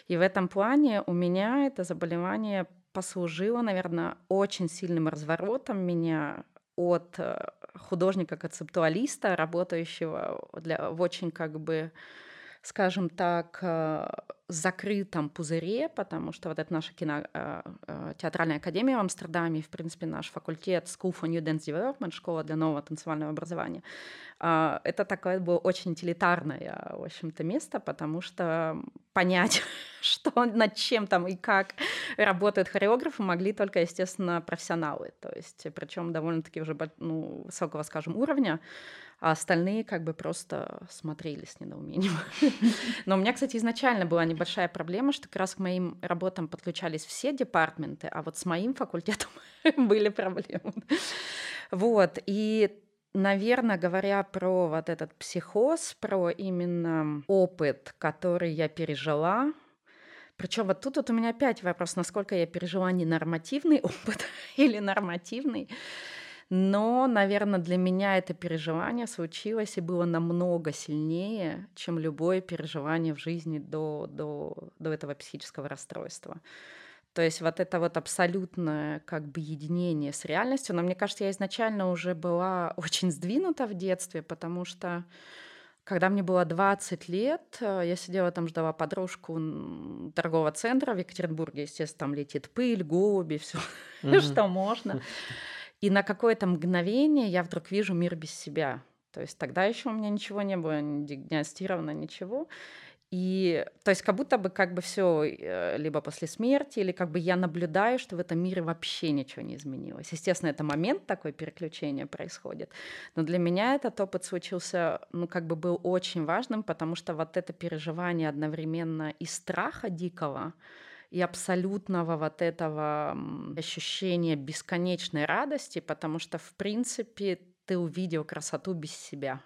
И в этом плане у меня это заболевание послужило, наверное, очень сильным разворотом меня от э, художника-концептуалиста, работающего для, в очень как бы скажем так, э, закрытом пузыре, потому что вот это наша кино, э, э, театральная академия в Амстердаме, в принципе, наш факультет School for New Dance Development, школа для нового танцевального образования, это такое было очень утилитарное, в общем-то, место, потому что понять, что над чем там и как работают хореографы, могли только, естественно, профессионалы, то есть, причем довольно-таки уже ну, высокого, скажем, уровня, а остальные как бы просто смотрели с недоумением. Но у меня, кстати, изначально была небольшая проблема, что как раз к моим работам подключались все департменты, а вот с моим факультетом были проблемы. Вот, и наверное, говоря про вот этот психоз, про именно опыт, который я пережила, причем вот тут вот у меня опять вопрос, насколько я пережила ненормативный опыт или нормативный. Но, наверное, для меня это переживание случилось и было намного сильнее, чем любое переживание в жизни до, до, до этого психического расстройства. То есть вот это вот абсолютное как бы единение с реальностью. Но мне кажется, я изначально уже была очень сдвинута в детстве, потому что когда мне было 20 лет, э, я сидела там, ждала подружку торгового центра в Екатеринбурге. Естественно, там летит пыль, голуби, все, что можно. И на какое-то мгновение я вдруг вижу мир без себя. То есть тогда еще у меня ничего не было, не диагностировано, ничего. И то есть как будто бы как бы все э, либо после смерти, или как бы я наблюдаю, что в этом мире вообще ничего не изменилось. Естественно, это момент такой переключения происходит. Но для меня этот опыт случился, ну как бы был очень важным, потому что вот это переживание одновременно и страха дикого, и абсолютного вот этого ощущения бесконечной радости, потому что, в принципе, ты увидел красоту без себя.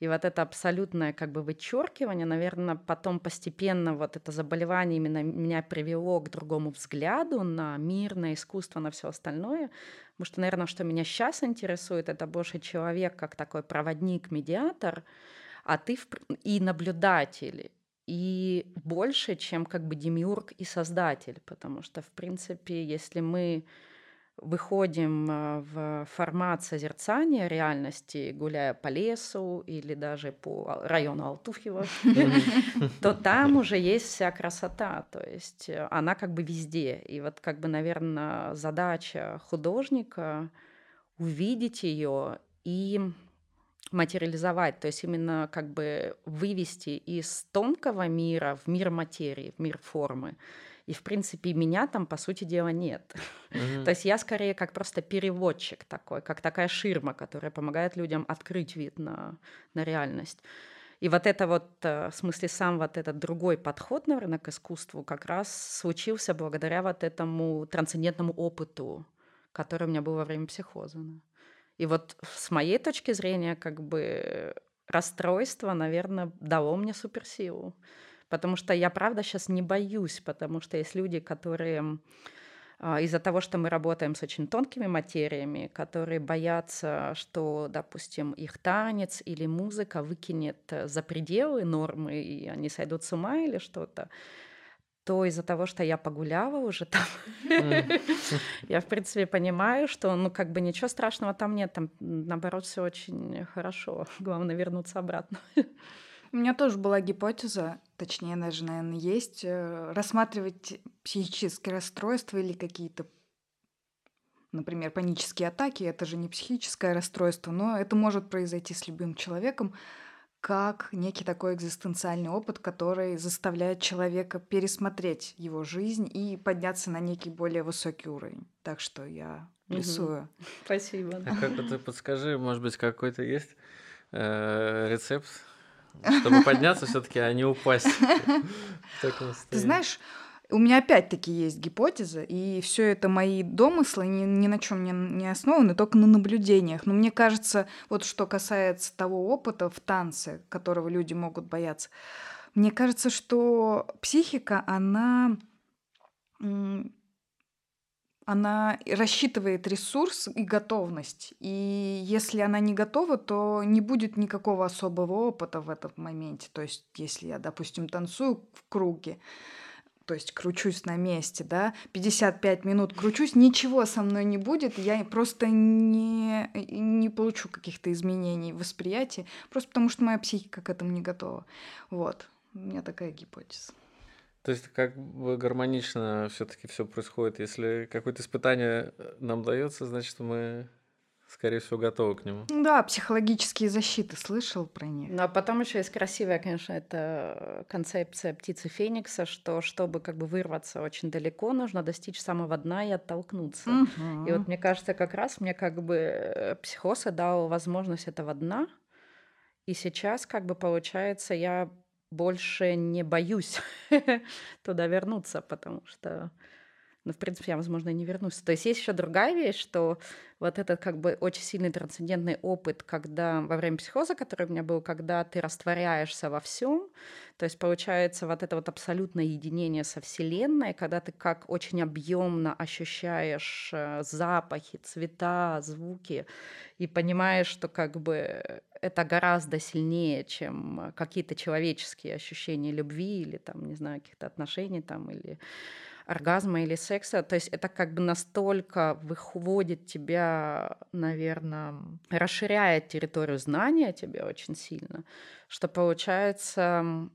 И вот это абсолютное как бы вычеркивание, наверное, потом постепенно вот это заболевание именно меня привело к другому взгляду на мир, на искусство, на все остальное. Потому что, наверное, что меня сейчас интересует, это больше человек как такой проводник, медиатор, а ты в... и наблюдатель и больше, чем как бы демиург и создатель, потому что, в принципе, если мы выходим а, в формат созерцания реальности, гуляя по лесу или даже по району Алтуфьева, то там уже есть вся красота, то есть э, она как бы везде. И вот как бы, наверное, задача художника увидеть ее и материализовать, то есть именно как бы вывести из тонкого мира в мир материи, в мир формы. И, в принципе, меня там, по сути дела, нет. Mm-hmm. То есть я скорее как просто переводчик такой, как такая ширма, которая помогает людям открыть вид на, на реальность. И вот это вот, э, в смысле, сам вот этот другой подход, наверное, к искусству как раз случился благодаря вот этому трансцендентному опыту, который у меня был во время психоза. И вот с моей точки зрения, как бы расстройство, наверное, дало мне суперсилу. Потому что я, правда, сейчас не боюсь, потому что есть люди, которые а, из-за того, что мы работаем с очень тонкими материями, которые боятся, что, допустим, их танец или музыка выкинет за пределы нормы, и они сойдут с ума или что-то, то из-за того, что я погуляла уже там, я, в принципе, понимаю, что, ну, как бы ничего страшного там нет, там, наоборот, все очень хорошо. Главное вернуться обратно. У меня тоже была гипотеза, точнее, даже, наверное, есть, э, рассматривать психические расстройства или какие-то например, панические атаки, это же не психическое расстройство, но это может произойти с любым человеком как некий такой экзистенциальный опыт, который заставляет человека пересмотреть его жизнь и подняться на некий более высокий уровень. Так что я рисую. Спасибо. А как ты подскажи, может быть, какой-то есть э, рецепт, чтобы подняться все-таки, а не упасть? Ты знаешь, у меня опять-таки есть гипотеза, и все это мои домыслы ни, ни на чем не, не основаны, только на наблюдениях. Но мне кажется, вот что касается того опыта в танце, которого люди могут бояться, мне кажется, что психика, она она рассчитывает ресурс и готовность. И если она не готова, то не будет никакого особого опыта в этом моменте. То есть, если я, допустим, танцую в круге, то есть кручусь на месте, да, 55 минут кручусь, ничего со мной не будет, я просто не, не получу каких-то изменений в восприятии, просто потому что моя психика к этому не готова. Вот, у меня такая гипотеза. То есть как бы гармонично все-таки все происходит. Если какое-то испытание нам дается, значит мы скорее всего, готовы к нему. Да, психологические защиты, слышал про них. Ну, а потом еще есть красивая, конечно, это концепция птицы Феникса, что чтобы как бы вырваться очень далеко, нужно достичь самого дна и оттолкнуться. Угу. И вот мне кажется, как раз мне как бы э, психоз дал возможность этого дна, и сейчас как бы получается, я больше не боюсь туда вернуться, потому что но, в принципе, я, возможно, и не вернусь. То есть есть еще другая вещь, что вот этот как бы очень сильный трансцендентный опыт, когда во время психоза, который у меня был, когда ты растворяешься во всем, то есть получается вот это вот абсолютное единение со Вселенной, когда ты как очень объемно ощущаешь э, запахи, цвета, звуки, и понимаешь, что как бы это гораздо сильнее, чем какие-то человеческие ощущения любви или там, не знаю, каких-то отношений там или оргазма или секса. То есть это как бы настолько выходит тебя, наверное, расширяет территорию знания тебе очень сильно, что получается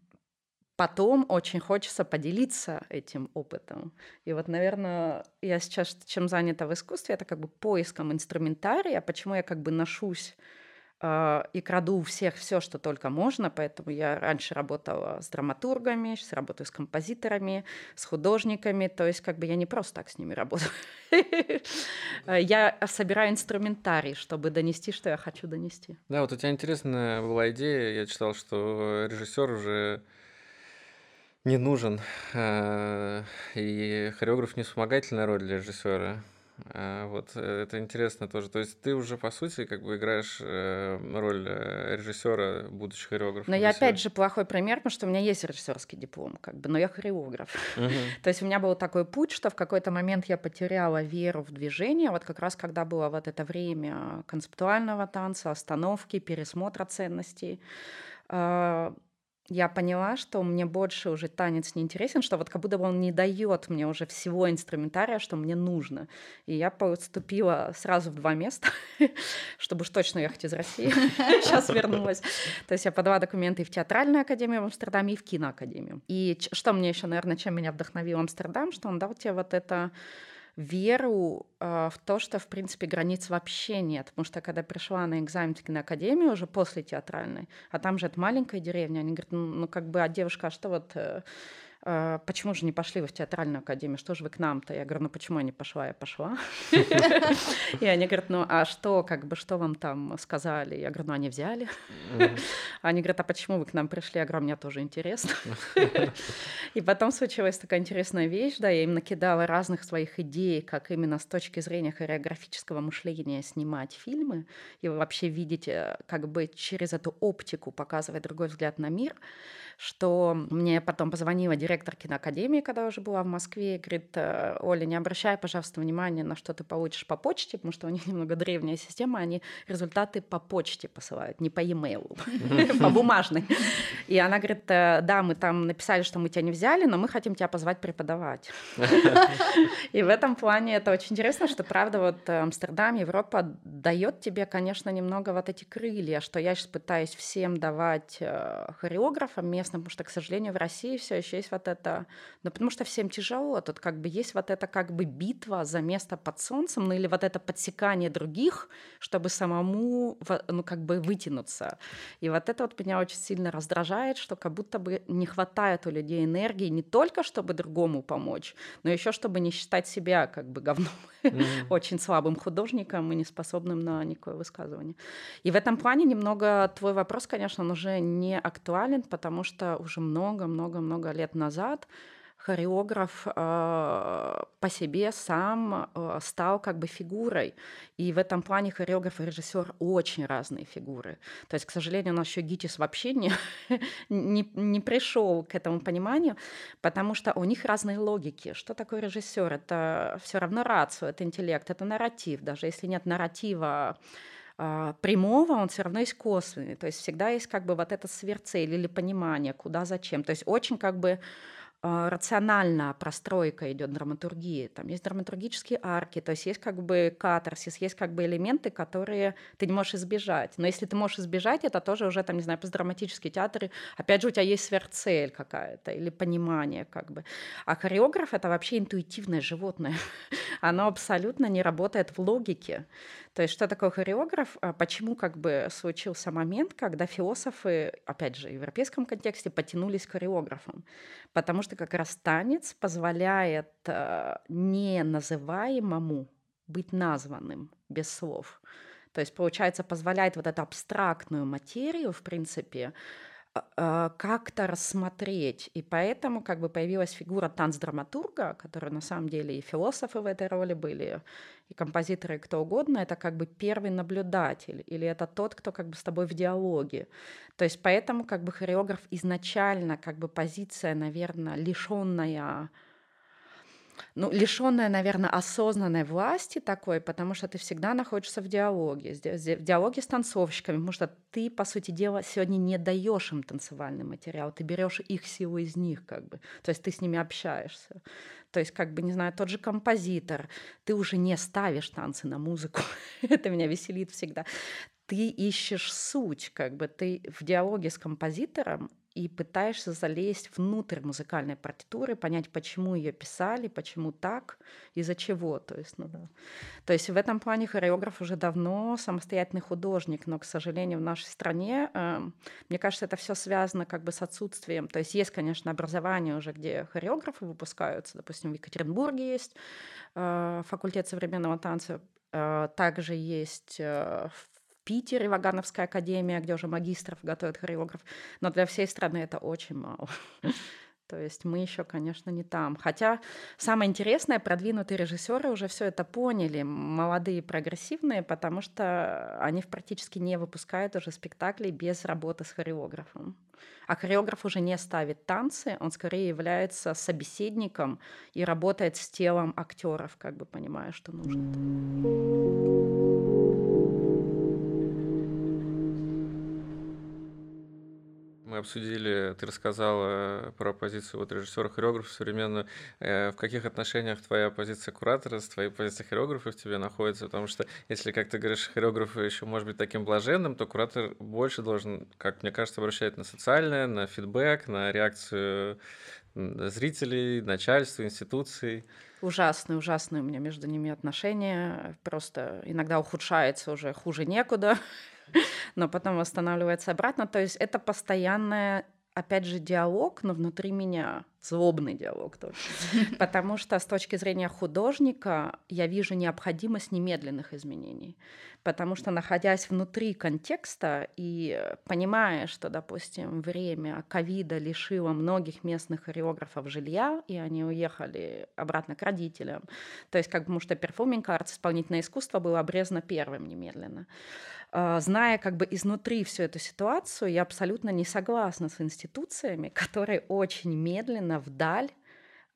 потом очень хочется поделиться этим опытом. И вот, наверное, я сейчас чем занята в искусстве, это как бы поиском инструментария, почему я как бы ношусь и краду у всех все, что только можно, поэтому я раньше работала с драматургами, сейчас работаю с композиторами, с художниками, то есть как бы я не просто так с ними работаю. Я собираю инструментарий, чтобы донести, что я хочу донести. Да, вот у тебя интересная была идея, я читал, что режиссер уже не нужен, а, и хореограф не вспомогательная роль для режиссера. А, вот э, это интересно тоже. То есть ты уже, по сути, как бы играешь э, роль э, режиссера, будучи хореографом. Но я опять же плохой пример, потому что у меня есть режиссерский диплом, как бы, но я хореограф. То есть у меня был такой путь, что в какой-то момент я потеряла веру в движение, вот как раз когда было вот это время концептуального танца, остановки, пересмотра ценностей а, я поняла, что мне больше уже танец не интересен, что вот как будто бы он не дает мне уже всего инструментария, что мне нужно. И я поступила сразу в два места, чтобы уж точно ехать из России. Сейчас вернулась. То есть я подала документы и в театральную академию в Амстердаме, и в киноакадемию. И что мне еще, наверное, чем меня вдохновил Амстердам, что он дал тебе вот это веру э, в то, что, в принципе, границ вообще нет. Потому что когда пришла на экзамен в киноакадемию уже после театральной, а там же это маленькая деревня, они говорят, ну, ну как бы, а девушка, а что вот... Э, «А, почему же не пошли вы в театральную академию, что же вы к нам-то? Я говорю, ну почему я не пошла? Я пошла. И они говорят, ну а что, как бы, что вам там сказали? Я говорю, ну они взяли. Они говорят, а почему вы к нам пришли? Я говорю, «А мне тоже интересно. И потом случилась такая интересная вещь, да, я им накидала разных своих идей, как именно с точки зрения хореографического мышления снимать фильмы и вообще видеть э, как бы через эту оптику показывать другой взгляд на мир что мне потом позвонила директор киноакадемии, когда уже была в Москве, говорит, «Э, Оля, не обращай, пожалуйста, внимания на что ты получишь по почте, потому что у них немного древняя система, они результаты по почте посылают, не по e-mail, по бумажной. И она говорит, «Э, да, мы там написали, что мы тебя не взяли, но мы хотим тебя позвать преподавать. И в этом плане это очень интересно, что, правда, вот Амстердам, Европа дает тебе, конечно, немного вот эти крылья, что я сейчас пытаюсь всем давать э, хореографам интересно, потому что, к сожалению, в России все еще есть вот это, ну, потому что всем тяжело, тут как бы есть вот это как бы битва за место под солнцем, ну, или вот это подсекание других, чтобы самому, ну, как бы вытянуться. И вот это вот меня очень сильно раздражает, что как будто бы не хватает у людей энергии не только, чтобы другому помочь, но еще чтобы не считать себя как бы говном, mm-hmm. очень слабым художником и неспособным на никакое высказывание. И в этом плане немного твой вопрос, конечно, он уже не актуален, потому что что уже много-много-много лет назад хореограф э, по себе сам э, стал как бы фигурой. И в этом плане хореограф и режиссер очень разные фигуры. То есть, к сожалению, у нас еще ГИТИС вообще не, не, не пришел к этому пониманию, потому что у них разные логики. Что такое режиссер? Это все равно рацио, это интеллект, это нарратив. Даже если нет нарратива, а, прямого, он все равно есть косвенный. То есть всегда есть как бы вот эта сверхцель или понимание, куда, зачем. То есть очень как бы а, рациональная простройка идет драматургии. Там есть драматургические арки, то есть есть как бы катарсис, есть как бы элементы, которые ты не можешь избежать. Но если ты можешь избежать, это тоже уже, там, не знаю, постдраматические театры, опять же, у тебя есть сверхцель какая-то или понимание как бы. А хореограф — это вообще интуитивное животное. Оно абсолютно не работает в логике. То есть что такое хореограф? А почему как бы случился момент, когда философы, опять же, в европейском контексте потянулись к хореографам? Потому что как раз танец позволяет э, не называемому быть названным без слов. То есть, получается, позволяет вот эту абстрактную материю, в принципе, как-то рассмотреть. И поэтому как бы появилась фигура танцдраматурга, которая на самом деле и философы в этой роли были, и композиторы, и кто угодно. Это как бы первый наблюдатель, или это тот, кто как бы с тобой в диалоге. То есть поэтому как бы хореограф изначально как бы позиция, наверное, лишенная ну, лишенная, наверное, осознанной власти такой, потому что ты всегда находишься в диалоге, в диалоге с танцовщиками, потому что ты, по сути дела, сегодня не даешь им танцевальный материал, ты берешь их силу из них, как бы, то есть ты с ними общаешься. То есть, как бы, не знаю, тот же композитор, ты уже не ставишь танцы на музыку, это меня веселит всегда. Ты ищешь суть, как бы. Ты в диалоге с композитором и пытаешься залезть внутрь музыкальной партитуры, понять, почему ее писали, почему так, из-за чего. То есть, ну, да. то есть в этом плане хореограф уже давно самостоятельный художник, но, к сожалению, в нашей стране, э, мне кажется, это все связано как бы с отсутствием. То есть есть, конечно, образование уже, где хореографы выпускаются, допустим, в Екатеринбурге есть э, факультет современного танца, э, также есть э, Питере Вагановская академия, где уже магистров готовят хореограф. Но для всей страны это очень мало. То есть мы еще, конечно, не там. Хотя самое интересное, продвинутые режиссеры уже все это поняли, молодые, прогрессивные, потому что они практически не выпускают уже спектаклей без работы с хореографом. А хореограф уже не ставит танцы, он скорее является собеседником и работает с телом актеров, как бы понимая, что нужно. Обсудили, ты рассказала про позицию вот режиссера хореографа современную. Э, в каких отношениях твоя позиция куратора с твоей позицией хореографа в тебе находится? Потому что если, как ты говоришь, хореограф еще может быть таким блаженным, то куратор больше должен, как мне кажется, обращать на социальное, на фидбэк, на реакцию зрителей, начальства, институций. Ужасные, ужасные у меня между ними отношения. Просто иногда ухудшается уже хуже некуда. но потом восстанавливается обратно. То есть это постоянная опять же, диалог, но внутри меня злобный диалог тоже. Потому что с точки зрения художника я вижу необходимость немедленных изменений. Потому что, находясь внутри контекста и понимая, что, допустим, время ковида лишило многих местных хореографов жилья, и они уехали обратно к родителям, то есть как потому что performing art, исполнительное искусство было обрезано первым немедленно. А, зная как бы изнутри всю эту ситуацию, я абсолютно не согласна с институциями, которые очень медленно вдаль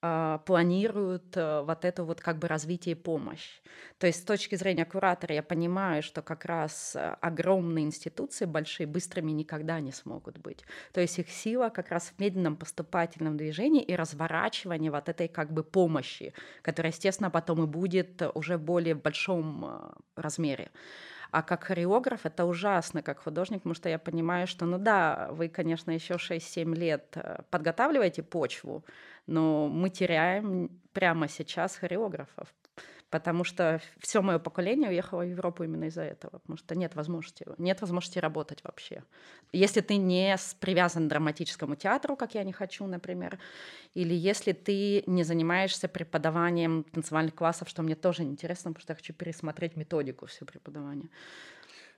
а, планируют э, вот это вот как бы развитие и помощь. То есть с точки зрения куратора я понимаю, что как раз э, огромные институции большие быстрыми никогда не смогут быть. То есть их сила как раз в медленном поступательном движении и разворачивании вот этой как бы помощи, которая, естественно, потом и будет уже более в большом э, размере. А как хореограф это ужасно, как художник, потому что я понимаю, что, ну да, вы, конечно, еще 6-7 лет э, подготавливаете почву, но мы теряем прямо сейчас хореографов потому что все мое поколение уехало в Европу именно из-за этого, потому что нет возможности, нет возможности работать вообще. Если ты не привязан к драматическому театру, как я не хочу, например, или если ты не занимаешься преподаванием танцевальных классов, что мне тоже интересно, потому что я хочу пересмотреть методику все преподавания.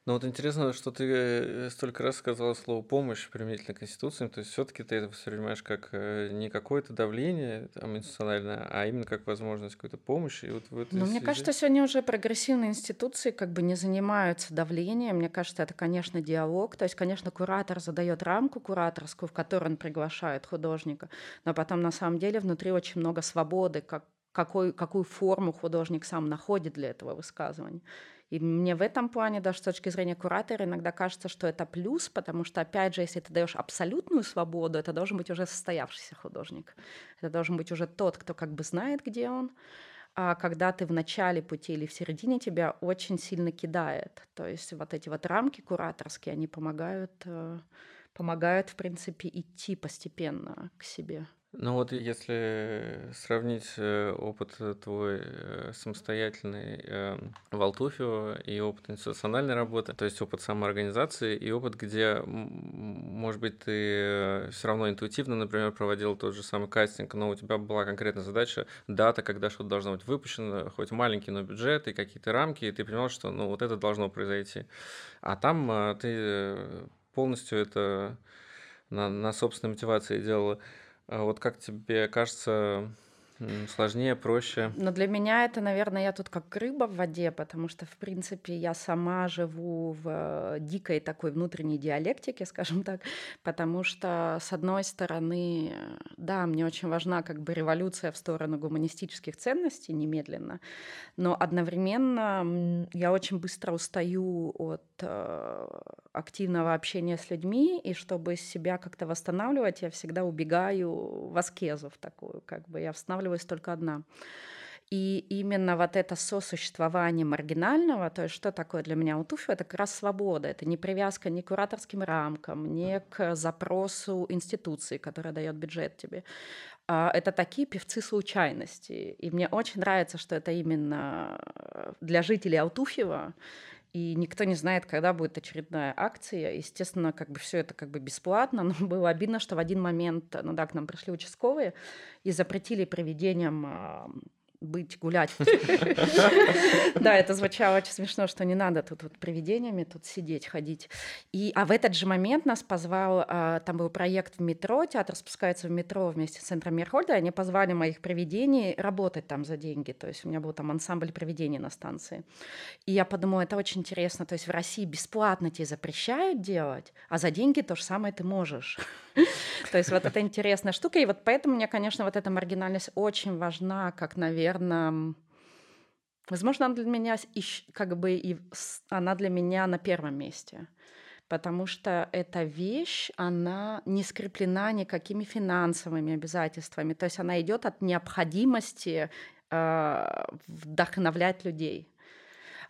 Ну вот интересно, что ты э, столько раз сказала слово помощь применительно к институциям, то есть все-таки ты это воспринимаешь как э, не какое-то давление там, институциональное, а именно как возможность какой-то помощи. И вот в этой ну, мне кажется, сегодня уже прогрессивные институции как бы не занимаются давлением. Мне кажется, это, конечно, диалог. То есть, конечно, куратор задает рамку кураторскую, в которой он приглашает художника, но потом на самом деле внутри очень много свободы, как какой, какую форму художник сам находит для этого высказывания. И мне в этом плане, даже с точки зрения куратора, иногда кажется, что это плюс, потому что, опять же, если ты даешь абсолютную свободу, это должен быть уже состоявшийся художник. Это должен быть уже тот, кто как бы знает, где он. А когда ты в начале пути или в середине, тебя очень сильно кидает. То есть вот эти вот рамки кураторские, они помогают, э, помогают, в принципе, идти постепенно к себе. Ну вот если сравнить э, опыт твой э, самостоятельный э, в Алтуфио и опыт институциональной работы, то есть опыт самоорганизации и опыт, где, может быть, ты все равно интуитивно, например, проводил тот же самый кастинг, но у тебя была конкретная задача, дата, когда что-то должно быть выпущено, хоть маленький, но бюджет и какие-то рамки, и ты понимал, что ну вот это должно произойти. А там ты полностью это на, на собственной мотивации делала. А вот как тебе кажется, Сложнее, проще. Но для меня это, наверное, я тут как рыба в воде, потому что, в принципе, я сама живу в э, дикой такой внутренней диалектике, скажем так, потому что, с одной стороны, да, мне очень важна как бы революция в сторону гуманистических ценностей немедленно, но одновременно я очень быстро устаю от э, активного общения с людьми, и чтобы себя как-то восстанавливать, я всегда убегаю в аскезу в такую, как бы я восстанавливаюсь только одна. И именно вот это сосуществование маргинального, то есть что такое для меня утуфи, это как раз свобода, это не привязка ни к кураторским рамкам, ни к запросу институции, которая дает бюджет тебе. А это такие певцы случайности. И мне очень нравится, что это именно для жителей Алтуфьева и никто не знает, когда будет очередная акция. Естественно, как бы все это как бы бесплатно, но было обидно, что в один момент, ну да, к нам пришли участковые и запретили проведением быть, гулять. Да, это звучало очень смешно, что не надо тут вот привидениями тут сидеть, ходить. И, а в этот же момент нас позвал, а, там был проект в метро, театр спускается в метро вместе с центром Мирхольда, они позвали моих привидений работать там за деньги, то есть у меня был там ансамбль привидений на станции. И я подумала, это очень интересно, то есть в России бесплатно тебе запрещают делать, а за деньги то же самое ты можешь. То есть вот это интересная штука, и вот поэтому мне, конечно, вот эта маргинальность очень важна, как, наверное, возможно, она для меня как бы и она для меня на первом месте. Потому что эта вещь, она не скреплена никакими финансовыми обязательствами, то есть она идет от необходимости э, вдохновлять людей.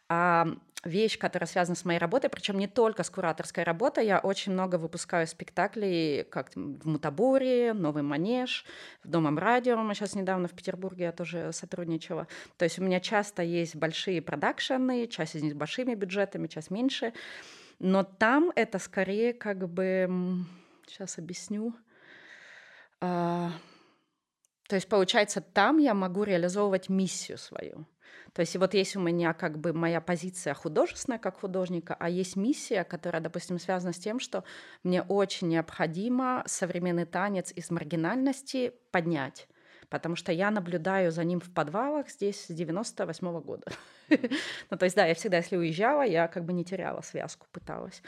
А вещь, которая связана с моей работой, причем не только с кураторской работой. Я очень много выпускаю спектаклей, как в Мутабуре, Новый Манеж, в Домом радио. Мы сейчас недавно в Петербурге я тоже сотрудничала. То есть у меня часто есть большие продакшены, часть из них с большими бюджетами, часть меньше. Но там это скорее как бы... Сейчас объясню. А, то есть, получается, там я могу реализовывать миссию свою. То есть вот есть у меня как бы моя позиция художественная как художника, а есть миссия, которая, допустим, связана с тем, что мне очень необходимо современный танец из маргинальности поднять потому что я наблюдаю за ним в подвалах здесь с 98 -го года. ну, то есть, да, я всегда, если уезжала, я как бы не теряла связку, пыталась.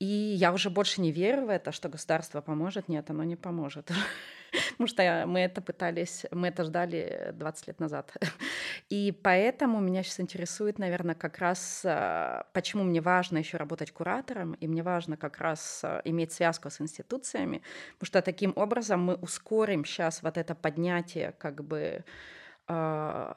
И я уже больше не верю в это, что государство поможет. Нет, оно не поможет. Потому что мы это пытались, мы это ждали 20 лет назад. И поэтому меня сейчас интересует, наверное, как раз, а, почему мне важно еще работать куратором, и мне важно как раз а, иметь связку с институциями, потому что таким образом мы ускорим сейчас вот это поднятие как бы а,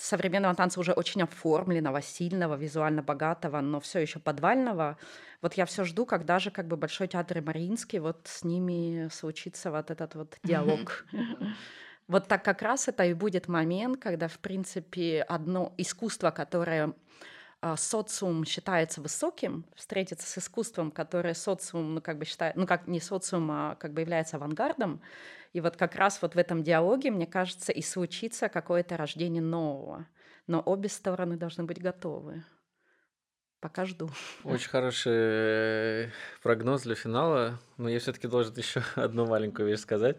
современного танца уже очень оформленного, сильного, визуально богатого, но все еще подвального. Вот я все жду, когда же как бы Большой театр и Мариинский, вот с ними случится вот этот вот диалог. Вот так как раз это и будет момент, когда, в принципе, одно искусство, которое социум считается высоким, встретиться с искусством, которое социум, ну, как бы считает, ну, как не социум, а как бы является авангардом, и вот как раз вот в этом диалоге, мне кажется, и случится какое-то рождение нового. Но обе стороны должны быть готовы. Пока жду. Очень хороший э, прогноз для финала, но я все-таки должен еще одну маленькую вещь сказать.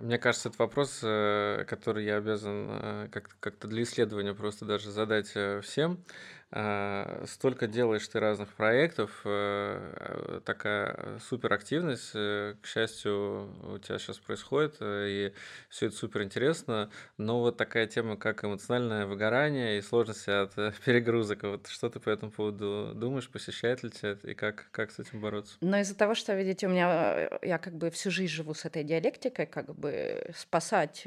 Мне кажется, это вопрос, э, который я обязан э, как-то для исследования просто даже задать всем. А, столько делаешь ты разных проектов, э, такая суперактивность, э, к счастью, у тебя сейчас происходит, э, и все это супер интересно, но вот такая тема, как эмоциональное выгорание и сложности от перегрузок, вот что ты по этому поводу думаешь, посещает ли тебя и как, как с этим бороться? Но из-за того, что, видите, у меня, я как бы всю жизнь живу с этой диалектикой, как бы спасать,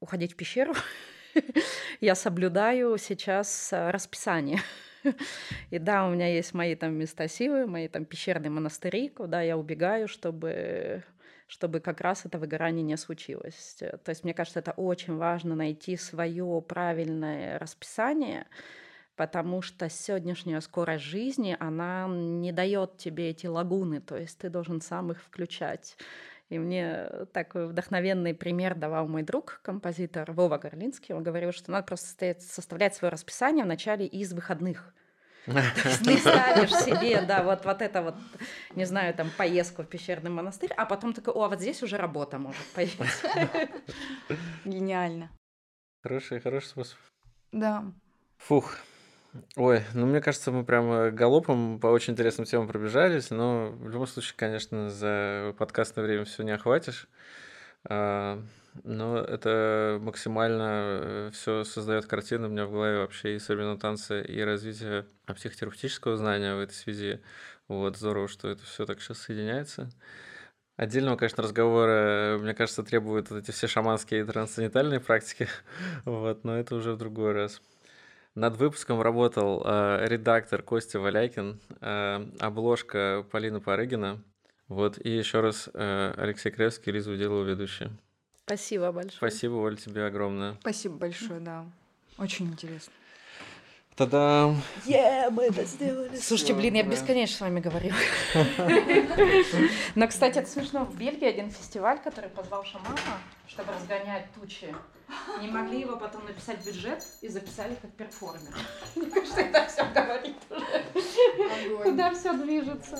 уходить в пещеру, я соблюдаю сейчас э, расписание. И да, у меня есть мои там места силы, мои там пещерные монастыри, куда я убегаю, чтобы чтобы как раз это выгорание не случилось. То есть мне кажется, это очень важно найти свое правильное расписание, потому что сегодняшняя скорость жизни, она не дает тебе эти лагуны, то есть ты должен сам их включать. И мне такой вдохновенный пример давал мой друг, композитор Вова Горлинский. Он говорил, что надо просто составлять свое расписание вначале из выходных. Ты ставишь себе, да, вот, вот это вот, не знаю, там, поездку в пещерный монастырь, а потом такой, о, а вот здесь уже работа может появиться. Гениально. Хороший, хороший способ. Да. Фух. Ой, ну мне кажется, мы прямо галопом по очень интересным темам пробежались, но в любом случае, конечно, за подкастное время все не охватишь. А, но это максимально все создает картину у меня в голове вообще и современного танца, и развитие психотерапевтического знания в этой связи. Вот, здорово, что это все так сейчас соединяется. Отдельного, конечно, разговора, мне кажется, требуют вот эти все шаманские и трансцендентальные практики, вот, но это уже в другой раз. Над выпуском работал э, редактор Костя Валякин, э, обложка Полина Парыгина, вот, и еще раз э, Алексей Кревский, Лиза Уделова, ведущий. Спасибо большое. Спасибо, Оль, тебе огромное. Спасибо большое, да. Очень интересно. Тогда... Yeah, мы это сделали. Слушайте, блин, я бесконечно с вами говорю. Но, кстати, это смешно. В Бельгии один фестиваль, который позвал шамана, чтобы разгонять тучи. Не могли его потом написать бюджет и записали как перформер. Мне кажется, это все говорит уже. Куда все движется.